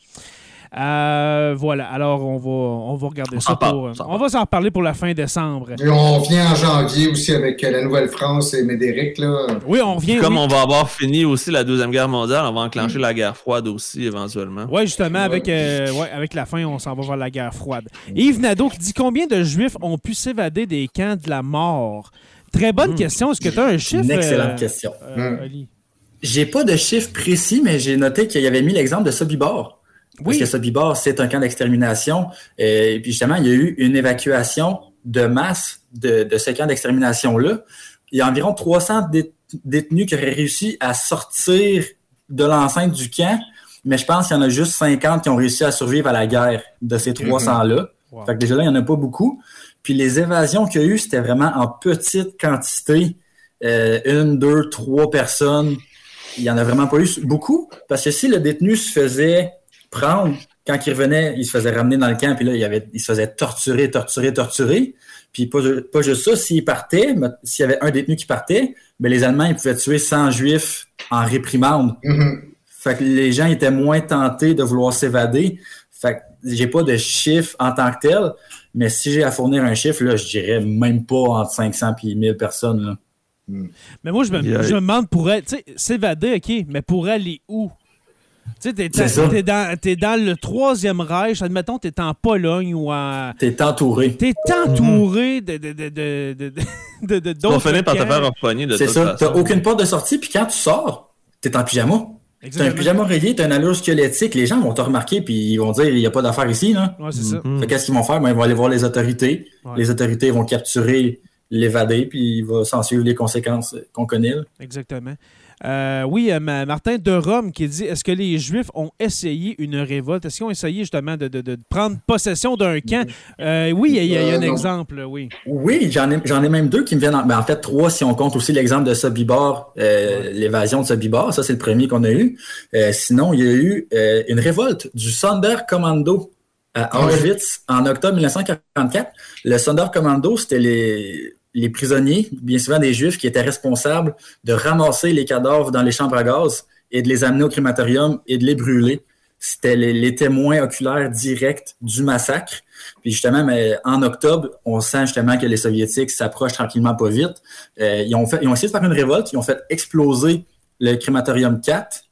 Euh, voilà, alors on va, on va regarder On ça parle, pour. on va s'en reparler pour la fin décembre. Et on vient en janvier aussi avec euh, la Nouvelle-France et Médéric. Là. Oui, on revient. Comme oui. on va avoir fini aussi la Deuxième Guerre mondiale, on va enclencher la guerre froide aussi éventuellement. Ouais, justement, avec, euh, ouais, avec la fin, on s'en va vers la guerre froide. Yves Nadeau qui dit combien de Juifs ont pu s'évader des camps de la mort? Très bonne question. Est-ce que tu as un chiffre Une excellente euh, question. euh, Mm. Oli? J'ai pas de chiffre précis, mais j'ai noté qu'il y avait mis l'exemple de Sobibor. Parce Oui. que Sobibor, c'est un camp d'extermination. Et puis justement, il y a eu une évacuation de masse de, de ce camp d'extermination-là. Il y a environ 300 dé- détenus qui auraient réussi à sortir de l'enceinte du camp, mais je pense qu'il y en a juste 50 qui ont réussi à survivre à la guerre de ces 300-là. Wow. Fait que déjà là, il n'y en a pas beaucoup. Puis les évasions qu'il y a eu, c'était vraiment en petite quantité. Euh, une, deux, trois personnes. Il n'y en a vraiment pas eu beaucoup. Parce que si le détenu se faisait prendre, quand il revenait, il se faisait ramener dans le camp, puis là, il, avait, il se faisait torturer, torturer, torturer. Puis pas, pas juste ça, s'il partait, mais s'il y avait un détenu qui partait, ben les Allemands, ils pouvaient tuer 100 Juifs en réprimande. Mhm. Fait que les gens étaient moins tentés de vouloir s'évader. Fait que j'ai pas de chiffre en tant que tel, mais si j'ai à fournir un chiffre, là, je dirais même pas entre 500 et 1000 personnes. Là. Mais moi, je me, Yeah. je me demande pour être- tu sais, s'évader, OK, mais pour aller où? Tu sais, t'es, t'es dans, t'es dans le troisième Reich, admettons, t'es en Pologne ou en... T'es entouré. T'es entouré de, de, de, de, de, de, de- Tu vas d'autres finir par te faire repogner de C'est ça. T'as aucune porte de sortie, puis quand tu sors, t'es en pyjama. T'as un pyjama rayé, t'as une allure squelettique. Les gens vont te remarquer, puis ils vont dire il n'y a pas d'affaire ici. Là. Ouais, c'est ça. Fait qu'est-ce qu'ils vont faire? Ben, ils vont aller voir les autorités. Ouais. Les autorités vont capturer l'évadé, puis il va s'en suivre les conséquences qu'on connaît. là. Exactement. Euh, oui, euh, Ma- Martin de Rome qui dit est-ce que les Juifs ont essayé une révolte? Est-ce qu'ils ont essayé justement de, de- de prendre possession d'un camp? Euh, Oui, il y a, y un exemple, oui. Oui, j'en ai, j'en ai même deux qui me viennent en, ben, en fait trois si on compte aussi l'exemple de Sobibor, l'évasion de Sobibor, ça c'est le premier qu'on a eu. Sinon, il y a eu une révolte du Sonderkommando à Ah. Auschwitz en octobre 1944. Le Sonderkommando, c'était les, les prisonniers, bien souvent des Juifs, qui étaient responsables de ramasser les cadavres dans les chambres à gaz et de les amener au crématorium et de les brûler. c'était les, témoins oculaires directs du massacre. Puis justement, mais en octobre, on sent justement que les Soviétiques s'approchent tranquillement pas vite. Euh, ils, ont essayé de faire une révolte, ils ont fait exploser le crématorium 4.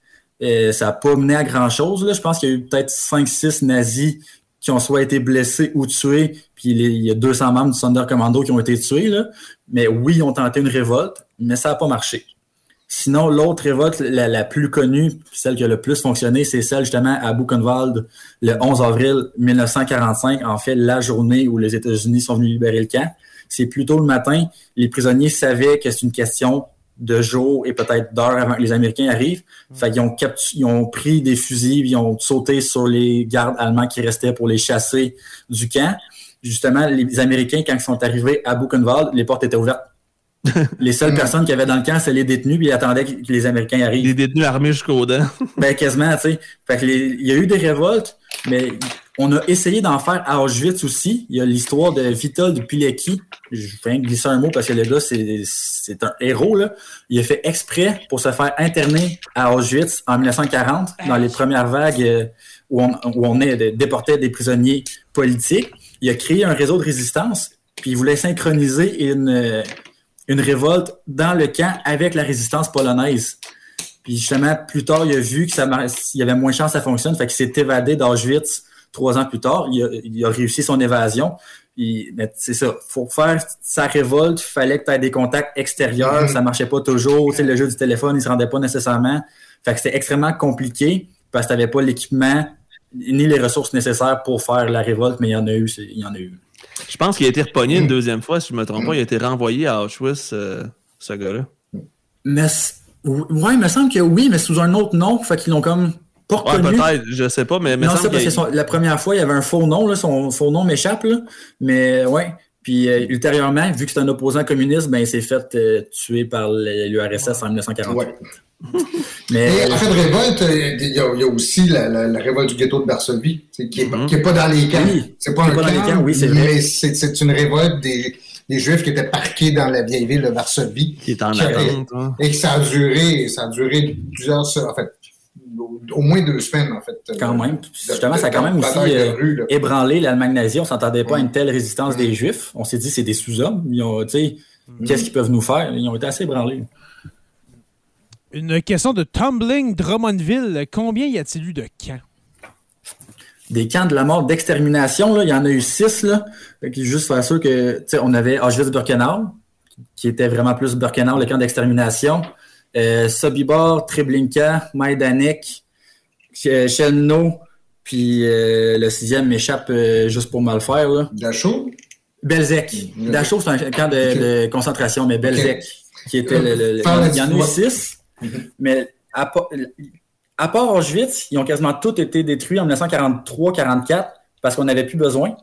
Euh, ça n'a pas mené à grand-chose. Je pense qu'il y a eu peut-être 5-6 nazis qui ont soit été blessés ou tués, puis il y a 200 membres du Sonderkommando qui ont été tués. Mais oui, ils ont tenté une révolte, mais ça n'a pas marché. Sinon, l'autre révolte, la, plus connue, celle qui a le plus fonctionné, c'est celle justement à Buchenwald le 11 avril 1945, en fait la journée où les États-Unis sont venus libérer le camp. C'est plutôt le matin. Les prisonniers savaient que c'est une question de jours et peut-être d'heures avant que les Américains arrivent. Fait qu'ils ont, ils ont pris des fusils, ils ont sauté sur les gardes allemands qui restaient pour les chasser du camp. Justement, les Américains, quand ils sont arrivés à Buchenwald, les portes étaient ouvertes. les seules personnes qui avaient dans le camp, c'est les détenus, puis ils attendaient que les Américains arrivent. Les détenus armés jusqu'aux dents. ben, quasiment, tu sais. Fait que il y a eu des révoltes, mais on a essayé d'en faire à Auschwitz aussi. Il y a l'histoire de Vitold Pilecki. Je vais glisser un mot parce que le gars, c'est un héros. Là. Il a fait exprès pour se faire interner à Auschwitz en 1940, dans les premières vagues euh, où on, où on est, déportait des prisonniers politiques. Il a créé un réseau de résistance, puis il voulait synchroniser une, une révolte dans le camp avec la résistance polonaise. Puis justement, plus tard, il a vu que ça y avait moins de chance que ça fonctionne, fait qu'il s'est évadé d'Auschwitz trois ans plus tard, il a, réussi son évasion. mais c'est ça, pour faire sa révolte, il fallait que tu aies des contacts extérieurs, mm-hmm. ça marchait pas toujours. Tu le jeu du téléphone, il se rendait pas nécessairement. Fait que c'était extrêmement compliqué parce que tu n'avais pas l'équipement ni les ressources nécessaires pour faire la révolte, mais il y en a eu. Il y en a eu. Je pense qu'il a été repogné une mm. deuxième fois, si je ne me trompe pas. Il a été renvoyé à Auschwitz, euh, ce gars-là. Mais, ouais, il me semble que oui, mais sous un autre nom. Fait qu'ils l'ont comme pas ouais, peut-être, je sais pas, mais. Non, c'est parce que la première fois, il y avait un faux nom, là, son faux nom m'échappe, mais ouais. Puis euh, ultérieurement, vu que c'est un opposant communiste, ben, il s'est fait euh, tuer par l'URSS en 1948. mais, en fait, révolte, euh, il y, a, aussi la, révolte du ghetto de Varsovie, qui n'est mm-hmm. pas dans les camps. c'est pas un camp, dans les camps, oui, c'est Mais c'est une révolte des, des, Juifs qui étaient parqués dans la vieille ville de Varsovie. Qui est en attente. Hein. Et que ça a duré, ça a duré plusieurs, en fait, au moins deux semaines, en fait. Quand même. Justement, ça a quand même aussi euh, ébranlé l'Allemagne nazie. On ne s'entendait pas à une telle résistance des Juifs. On s'est dit, c'est des sous-hommes. Mm. Qu'est-ce qu'ils peuvent nous faire? Ils ont été assez ébranlés. Une question de Tumbling Drummondville. Combien y a-t-il eu de camps? Des camps de la mort d'extermination, il y en a eu six. Là. juste faire sûr que, on avait Auschwitz-Birkenau, qui était vraiment plus Birkenau, le camp d'extermination. Euh, Sobibor, Treblinka, Majdanek, Chelno, puis euh, le sixième m'échappe euh, juste pour mal faire. Là. Dachau? Belzec. Dachau, c'est un camp de, concentration, mais Belzec, qui était le, Il y en a eu six, mhm. mais à, à part Auschwitz, ils ont quasiment tous été détruits en 1943-44 parce qu'on n'avait plus besoin.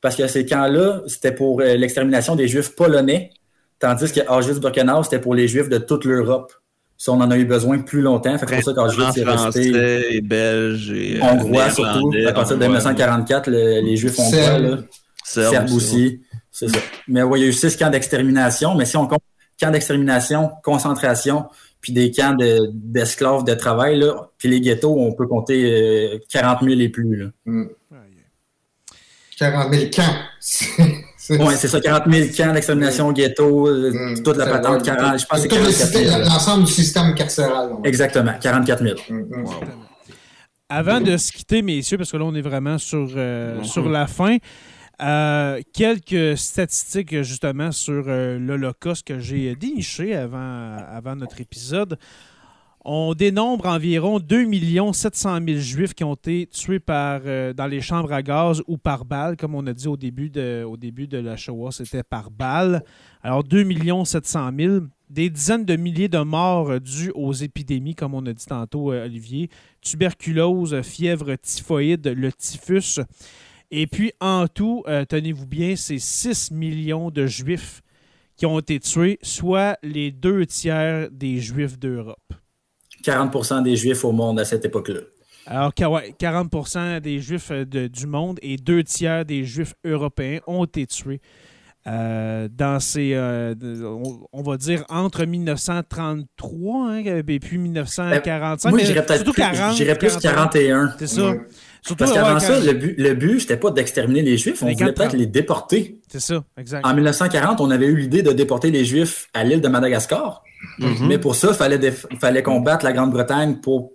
Parce que ces camps-là, c'était pour l'extermination des Juifs polonais, tandis que Auschwitz-Birkenau, c'était pour les Juifs de toute l'Europe si on en a eu besoin plus longtemps. C'est pour ça qu'Auschwitz est resté. et belge et euh, hongrois surtout. À partir de 1944, les Juifs hongrois, là, Serbes aussi. C'est ça. Mais oui, il y a eu six camps d'extermination, mais si on compte camps d'extermination, concentration, puis des camps d'esclaves de, travail, là, puis les ghettos, on peut compter 40 euh, 000 et plus. Là. 40 000 camps. Oui, c'est ça, 40 000 camps d'extermination, ghetto, euh, mm. toute la patente, 40, je pense que c'est L'ensemble du système carcéral. Exactement, 44 000. Mm, mm. Avant de se quitter, messieurs, parce que là, on est vraiment sur, euh, sur la fin, euh, quelques statistiques justement sur l'Holocauste que j'ai déniché avant, avant notre épisode. On dénombre environ 2 700 000 Juifs qui ont été tués par, euh, dans les chambres à gaz ou par balle. Comme on a dit au début de, au début de la Shoah, c'était par balle. Alors 2 700 000. Des dizaines de milliers de morts euh, dues aux épidémies, comme on a dit tantôt, euh, Olivier. Tuberculose, fièvre typhoïde, le typhus. Et puis, en tout, tenez-vous bien, c'est 6 millions de Juifs qui ont été tués, soit les deux tiers des Juifs d'Europe. 40% des Juifs au monde à cette époque-là. Alors, 40% des Juifs euh, du monde et deux tiers des Juifs européens ont été tués euh, dans ces, euh, de- on, on va dire, entre 1933 hein, et puis 1945. Moi, mais j'irais peut-être plus, 40, j'irais plus 41. C'est ça. Ouais. Surtout, Parce ouais, qu'avant quand- ça, le but, le but c'était pas d'exterminer les Juifs, on voulait peut-être les déporter. C'est ça, exact. En 1940, on avait eu l'idée de déporter les Juifs à l'île de Madagascar. Mhm. Mais pour ça, il fallait, fallait combattre la Grande-Bretagne pour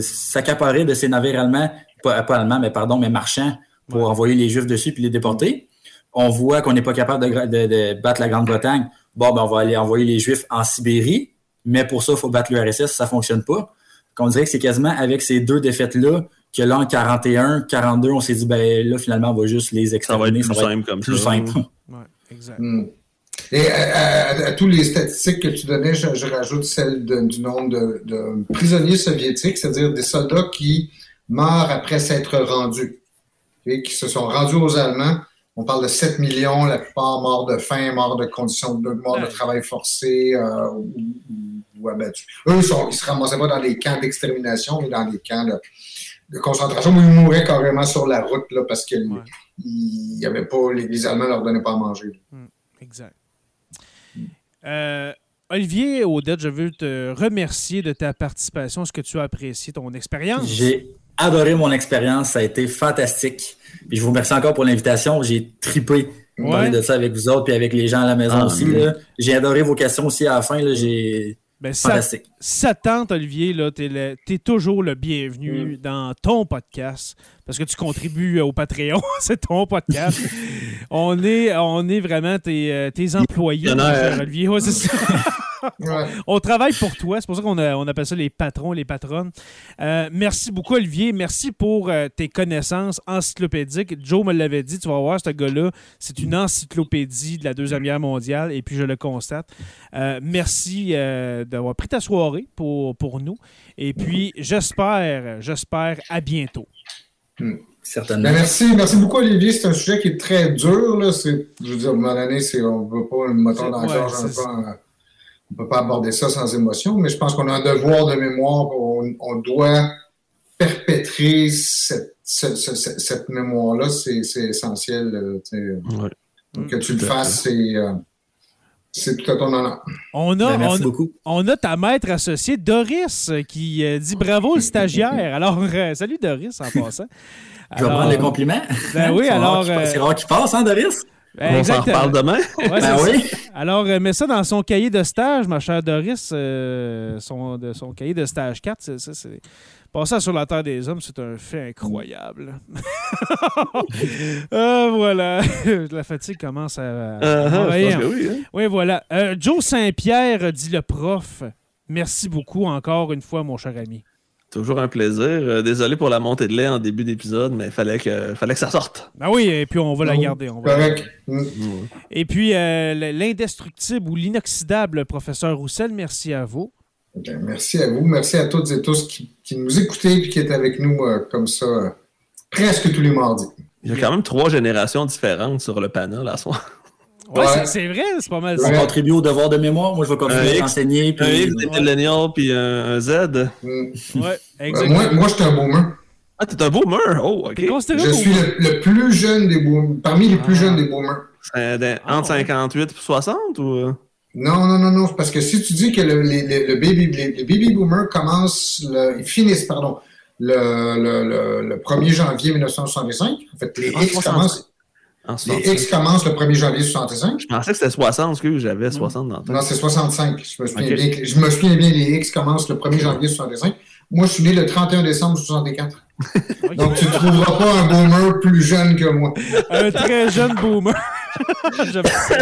s'accaparer de ces navires allemands, pas, pas allemands, mais pardon, mais marchands, pour Ouais. envoyer les Juifs dessus puis les déporter. On voit qu'on n'est pas capable de, gra- de- de battre la Grande-Bretagne. Bon, ben, on va aller envoyer les Juifs en Sibérie, mais pour ça, il faut battre l'URSS, ça fonctionne pas. On dirait que c'est quasiment avec ces deux défaites-là que là, en 41, 42, on s'est dit, ben là, finalement, on va juste les Ça va être exterminer. plus simple comme plus ça. simple. Ouais, exact. Hmm. Et à, à- à tous les statistiques que tu donnais, je, je rajoute celle de- du nombre de, de prisonniers soviétiques, c'est-à-dire des soldats qui meurent après s'être rendus, et qui se sont rendus aux Allemands. On parle de 7 millions, la plupart morts de faim, morts de conditions de morts de travail forcé euh, ou, ou- ou abattus. Eux, ils, sont, ils se ramassaient pas dans des camps d'extermination, mais dans des camps de, de concentration où ils mouraient carrément sur la route là, parce qu'il Ouais. y avait pas, les, les Allemands leur donnaient pas à manger. Exact. Euh, Olivier Odette, je veux te remercier de ta participation. Est-ce que tu as apprécié ton expérience? J'ai adoré mon expérience, ça a été fantastique. Puis je vous remercie encore pour l'invitation. J'ai tripé Ouais. parler de ça avec vous autres puis avec les gens à la maison Ah, aussi. J'ai adoré vos questions aussi à la fin. là. J'ai Ben, ça, fantastique. ça te tente, Olivier, là, t'es, le- t'es toujours le bienvenu dans ton podcast parce que tu contribues au Patreon. C'est ton podcast. on, est, on est vraiment tes, euh, tes employés, Olivier. Ouais, c'est ça. Ouais. On travaille pour toi. C'est pour ça qu'on a- on appelle ça les patrons, les patronnes. Euh, merci beaucoup, Olivier. Merci pour euh, tes connaissances encyclopédiques. Joe me l'avait dit, tu vas voir, ce gars-là, c'est une encyclopédie de la Deuxième Guerre mondiale, et puis je le constate. Euh, merci euh, d'avoir pris ta soirée pour, pour nous. Et puis, j'espère, j'espère à bientôt. Certainement. Ben, merci, merci beaucoup, Olivier. C'est un sujet qui est très dur. Là. C'est, je veux dire, à un moment donné, c'est, on ne peut pas le moton dans la gorge on ne peut pas aborder ça sans émotion, mais je pense qu'on a un devoir de mémoire. On, on doit perpétrer cette, ce- ce- ce- cette mémoire-là. C'est, c'est essentiel. euh. Ouais. Que tu le fasses, c'est, euh, c'est tout à ton honneur. On a, Ben, merci on, beaucoup. on a ta maître associée, Doris, euh, qui euh, dit bravo le stagiaire. Alors, euh, salut Doris, en passant. Je vais prendre les compliments. Ben oui, alors, euh, C'est rare qu'il passe, hein, Doris? ben, On s'en exactement. reparle demain. Ouais, Ben c'est oui. ça. Alors, euh, mets ça dans son cahier de stage, ma chère Doris. euh, son, de son cahier de stage 4, c'est Passer sur la Terre des Hommes, c'est un fait incroyable. Ah, voilà. la fatigue commence à. à Euh, que oui. hein. Oui, voilà. Euh, Joe Saint-Pierre, dit le prof. Merci beaucoup encore une fois, mon cher ami. Toujours un plaisir. Euh, désolé pour la montée de lait en début d'épisode, mais il fallait que, fallait que ça sorte. Ben oui, et puis on va la garder. On va la Correct. Mm. Et puis, euh, l'indestructible ou l'inoxydable professeur Roussel, merci à vous. Ben, merci à vous. Merci à toutes et tous qui, qui nous écoutez et qui êtes avec nous euh, comme ça euh, presque tous les mardis. Il y a quand même trois générations différentes sur le panel à soir. Ouais, Ouais. c'est- vrai, c'est pas mal On contribue au devoir de mémoire. Moi, je vais Un continuer X, à enseigner. Un Puis... X, des millennials, puis un, un Z. Mm. Ouais, Euh, exactement. moi, moi, je suis un boomer. Ah, t'es un boomer! Oh, OK. Je suis le, le plus jeune des boomers, parmi les plus Ah. jeunes des boomers. Ah, entre ouais. 58 et 60 ou. Non, non, non, non, parce que si tu dis que le, les- les- le baby, les, les baby boomers commencent, le, ils finissent, pardon, le, le, le, le 1er janvier 1965, en fait, les X 65. commencent, En les 65. X commencent le 1er janvier 65. Je pensais que c'était 60, excuse, j'avais 60 dans le temps. Non, c'est 65. Je me souviens bien, que- je me souviens bien, les X commencent le 1er janvier 65. Moi, je suis né le 31 décembre 64. Ok. Donc, tu ne trouveras pas un boomer plus jeune que moi. Un très jeune boomer. J'aime ça.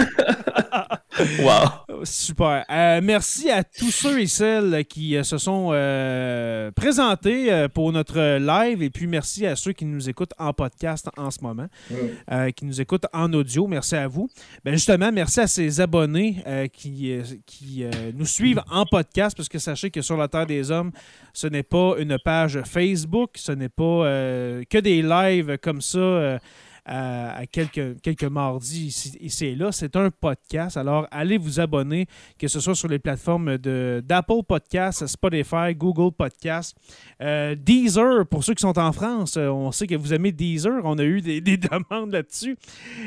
Wow! Super. Euh, merci à tous ceux et celles qui euh, se sont euh, présentés pour notre live et puis merci à ceux qui nous écoutent en podcast en ce moment, Mm. euh, qui nous écoutent en audio. Merci à vous. Ben justement, merci à ces abonnés euh, qui, qui euh, nous suivent en podcast parce que sachez que sur la Terre des Hommes, ce n'est pas une page Facebook, ce n'est pas euh, que des lives comme ça. À, quelques, quelques mardis ici, et là. C'est un podcast. Alors, allez vous abonner, que ce soit sur les plateformes d'Apple Podcasts, Spotify, Google Podcasts, euh, Deezer, pour ceux qui sont en France. Euh, on sait que vous aimez Deezer. On a eu des, demandes là-dessus.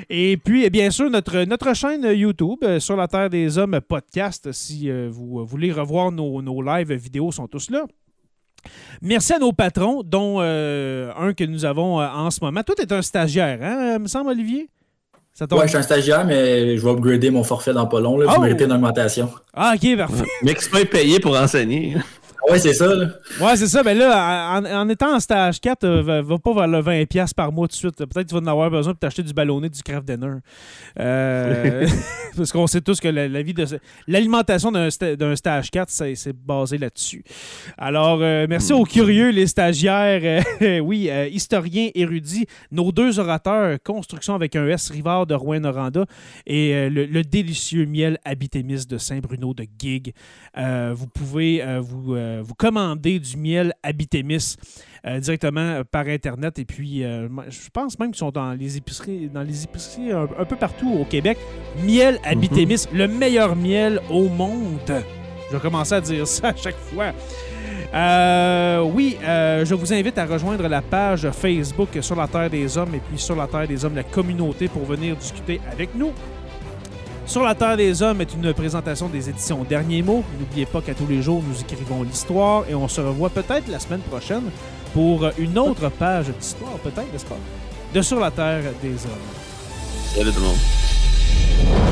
Et puis, bien sûr, notre, notre chaîne YouTube, euh, Sur la Terre des Hommes Podcast, si vous voulez revoir nos, nos lives vidéo, sont tous là. Merci à nos patrons, dont euh, un que nous avons euh, en ce moment. Toi, tu es un stagiaire, hein, me semble, Olivier? Ouais, je suis un stagiaire, mais je vais upgrader mon forfait dans pas long. Là, oh! une augmentation. Ah, ok, parfait. Se payé pour enseigner. Oui, c'est ça. Là. Ouais, c'est ça. Mais là, en, étant en stage 4, euh, va, pas vers le 20$ par mois tout de suite. Peut-être que tu vas en avoir besoin pour t'acheter du ballonné, du craft dinner. Euh, parce qu'on sait tous que la, vie de. L'alimentation d'un, stage 4, c'est, basé là-dessus. Alors, euh, merci aux curieux, les stagiaires. oui, historiens érudits. Nos deux orateurs, Construction avec un S, Rivard de Rouen-Noranda et le, délicieux miel Habitémis de Saint-Bruno de Gig. vous pouvez vous euh, vous commandez du miel Habitémis euh, directement euh, par Internet. Et puis, je pense même qu'ils sont dans les épiceries, dans les épiceries un, peu partout au Québec. Miel Habitémis, mhm. le meilleur miel au monde. Je vais commencer à dire ça à chaque fois. oui, je vous invite à rejoindre la page Facebook sur la Terre des Hommes et puis sur la Terre des Hommes, la communauté, pour venir discuter avec nous. Sur la Terre des Hommes est une présentation des éditions Derniers mots. N'oubliez pas qu'à tous les jours, nous écrivons l'histoire et on se revoit peut-être la semaine prochaine pour une autre page d'histoire, peut-être, n'est-ce pas? De Sur la Terre des Hommes. Salut tout le monde.